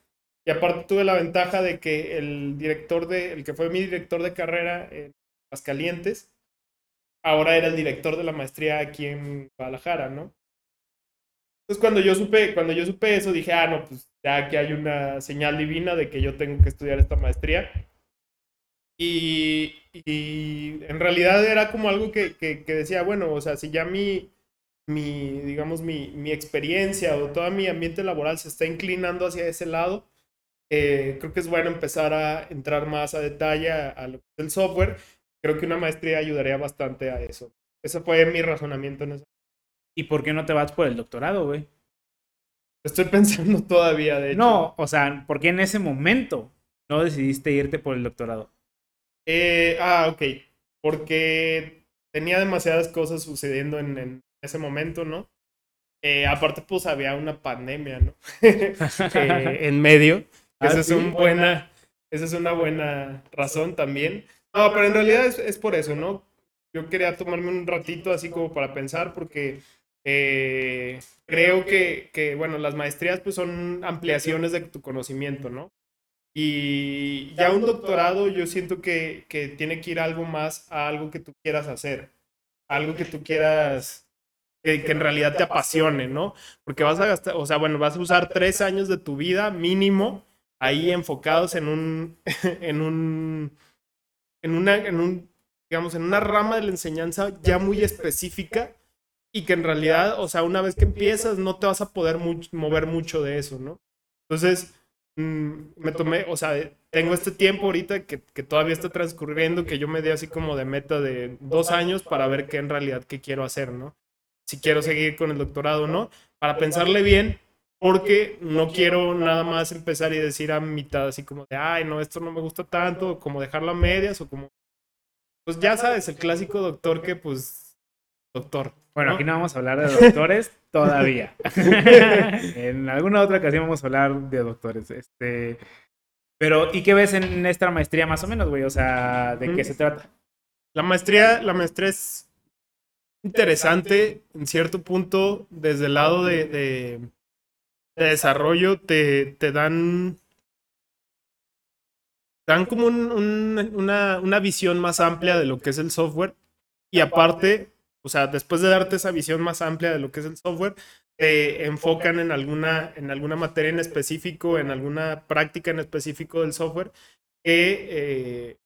y aparte tuve la ventaja de que el director de, el que fue mi director de carrera en Pascalientes, ahora era el director de la maestría aquí en Guadalajara, ¿no? Entonces cuando yo supe, cuando yo supe eso, dije, ah, no, pues ya aquí hay una señal divina de que yo tengo que estudiar esta maestría. Y, y en realidad era como algo que, que, que, decía, bueno, o sea, si ya mi, mi digamos, mi, mi, experiencia o todo mi ambiente laboral se está inclinando hacia ese lado, eh, creo que es bueno empezar a entrar más a detalle a, a lo que es el software. Creo que una maestría ayudaría bastante a eso. Ese fue mi razonamiento en eso. ¿Y por qué no te vas por el doctorado, güey? Estoy pensando todavía, de hecho. No, o sea, ¿por qué en ese momento no decidiste irte por el doctorado? Eh, ah, ok. Porque tenía demasiadas cosas sucediendo en, en ese momento, ¿no? Eh, aparte, pues había una pandemia, ¿no? eh, en medio. Ah, esa, es un buena, esa es una buena razón también. No, pero en realidad es, es por eso, ¿no? Yo quería tomarme un ratito así como para pensar porque eh, creo que, que, bueno, las maestrías pues son ampliaciones de tu conocimiento, ¿no? Y ya un doctorado yo siento que, que tiene que ir algo más a algo que tú quieras hacer, algo que tú quieras, que, que, en realidad te apasione, ¿no? Porque vas a gastar, o sea, bueno, vas a usar tres años de tu vida mínimo ahí enfocados en un, en un, en una, en un, digamos, en una rama de la enseñanza ya muy específica y que en realidad, o sea, una vez que empiezas no te vas a poder mover mucho de eso, ¿no? Entonces, mmm, me tomé, o sea, tengo este tiempo ahorita que, que, todavía está transcurriendo, que yo me di así como de meta de dos años para ver qué en realidad qué quiero hacer, ¿no? Si quiero seguir con el doctorado o no, para pensarle bien, porque no quiero nada más empezar y decir a mitad así como de, ay, no, esto no me gusta tanto, o como dejarlo a medias, o como, pues ya sabes, el clásico doctor que pues, doctor, bueno, ¿no? aquí no vamos a hablar de doctores todavía. en alguna otra ocasión vamos a hablar de doctores. Este, pero, ¿y qué ves en esta maestría más o menos, güey? O sea, ¿de qué se trata? La maestría, la maestría es interesante en cierto punto desde el lado de, de, de desarrollo. Te, te dan dan como un, un, una, una visión más amplia de lo que es el software y aparte o sea, después de darte esa visión más amplia de lo que es el software, te enfocan en alguna, en alguna materia en específico, en alguna práctica en específico del software que eh,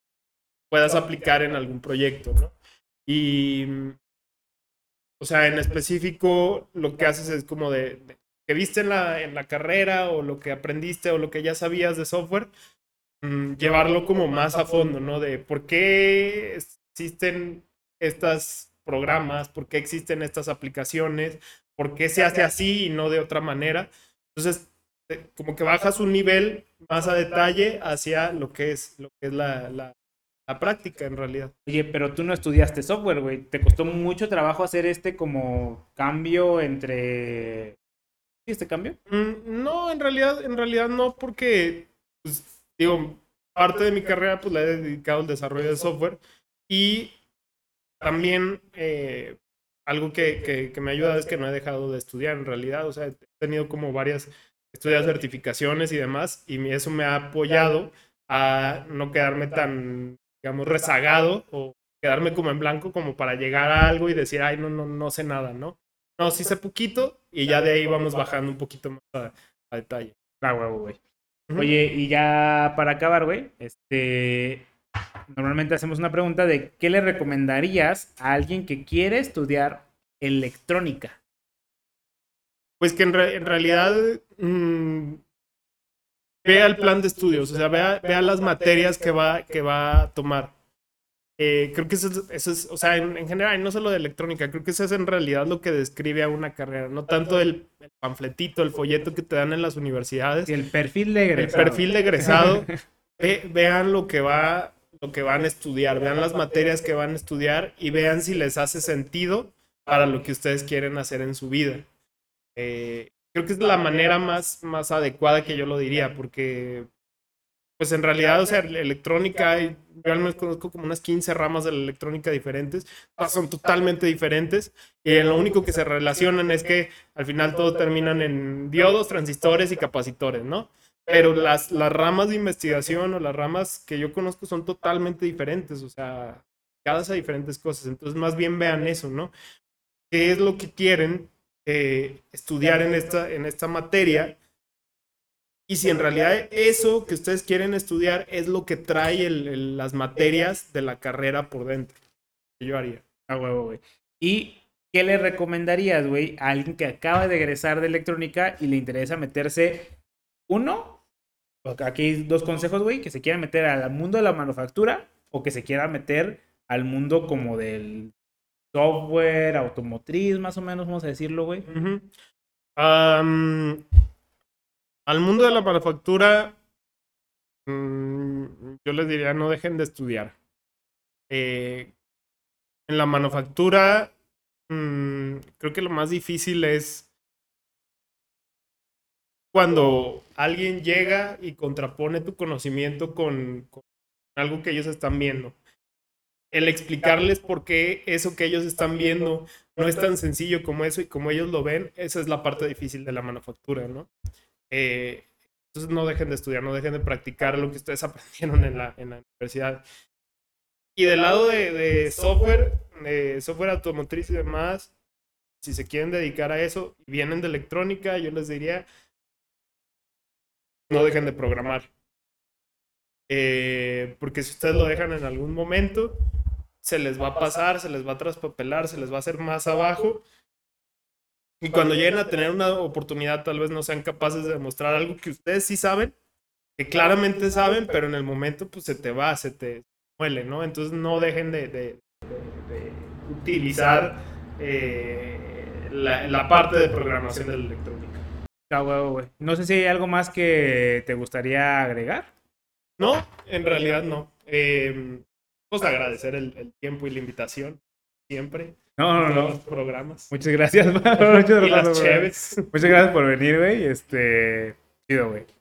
puedas aplicar en algún proyecto, ¿no? Y, o sea, en específico lo que haces es como de que viste en la, en la carrera o lo que aprendiste o lo que ya sabías de software, mmm, llevarlo como más a fondo, ¿no? De por qué existen estas programas, por qué existen estas aplicaciones, por qué se hace así y no de otra manera. Entonces, eh, como que bajas un nivel más a detalle hacia lo que es, lo que es la, la, la práctica en realidad. Oye, pero tú no estudiaste software, güey. ¿Te costó mucho trabajo hacer este como cambio entre... ¿Sí, este cambio? Mm, no, en realidad, en realidad no, porque, pues, digo, parte de mi carrera pues la he dedicado al desarrollo de software y también eh, algo que, que, que, me ayuda es que no he dejado de estudiar en realidad. O sea, he tenido como varias estudias certificaciones y demás, y eso me ha apoyado a no quedarme tan, digamos, rezagado o quedarme como en blanco como para llegar a algo y decir, ay, no, no, no sé nada, ¿no? No, sí sé poquito y ya de ahí vamos bajando un poquito más a, a detalle. Ah, huevo, güey. Oye, y ya para acabar, güey, este, normalmente hacemos una pregunta de ¿qué le recomendarías a alguien que quiere estudiar electrónica? Pues que en, re en realidad mmm, vea el plan de estudios, o sea, vea, vea las materias que va, que va a tomar. Eh, creo que eso es, eso es o sea, en, en, general, no solo de electrónica, creo que eso es en realidad lo que describe a una carrera, no tanto el, el panfletito, el folleto que te dan en las universidades. Y el perfil de egresado. El perfil de egresado. ve, vean lo que va lo que van a estudiar, vean las materias que van a estudiar y vean si les hace sentido para lo que ustedes quieren hacer en su vida. Eh, creo que es la manera más, más adecuada que yo lo diría, porque pues en realidad, o sea, electrónica, yo al menos conozco como unas 15 ramas de la electrónica diferentes, son totalmente diferentes, y lo único que se relacionan es que al final todo terminan en diodos, transistores y capacitores, ¿no? pero las, las ramas de investigación o las ramas que yo conozco son totalmente diferentes, o sea, cada a diferentes cosas. Entonces, más bien vean eso, ¿no? ¿Qué es lo que quieren eh, estudiar en esta, en esta materia? Y si en realidad eso que ustedes quieren estudiar es lo que trae el- el- las materias de la carrera por dentro. Yo haría. A huevo, güey. ¿Y qué le recomendarías, güey, a alguien que acaba de egresar de electrónica y le interesa meterse, uno, aquí hay dos consejos, güey, que se quiera meter al mundo de la manufactura o que se quiera meter al mundo como del software, automotriz, más o menos, vamos a decirlo, güey. Am, al mundo de la manufactura, mm, yo les diría no dejen de estudiar. Eh, en la manufactura, mm, creo que lo más difícil es cuando alguien llega y contrapone tu conocimiento con, con algo que ellos están viendo. El explicarles por qué eso que ellos están viendo no es tan sencillo como eso y como ellos lo ven, esa es la parte difícil de la manufactura, ¿no? Eh, entonces no dejen de estudiar, no dejen de practicar lo que ustedes aprendieron en la, en la universidad. Y del lado de, de software, de software automotriz y demás, si se quieren dedicar a eso y vienen de electrónica, yo les diría, no dejen de programar. Eh, porque si ustedes lo dejan en algún momento, se les va a pasar, se les va a traspapelar, se les va a hacer más abajo. Y cuando lleguen a tener una oportunidad, tal vez no sean capaces de demostrar algo que ustedes sí saben, que claramente saben, pero en el momento pues se te va, se te muele, ¿no? Entonces no dejen de, de- de- de utilizar eh, la, la parte de programación de la electrónica. A huevo, güey. No sé si hay algo más que te gustaría agregar. No, en realidad no. Eh, pues agradecer el, el tiempo y la invitación, siempre. No, no, no. los programas. Muchas gracias. Muchas gracias. Muchas gracias por venir, güey. Este, chido, güey.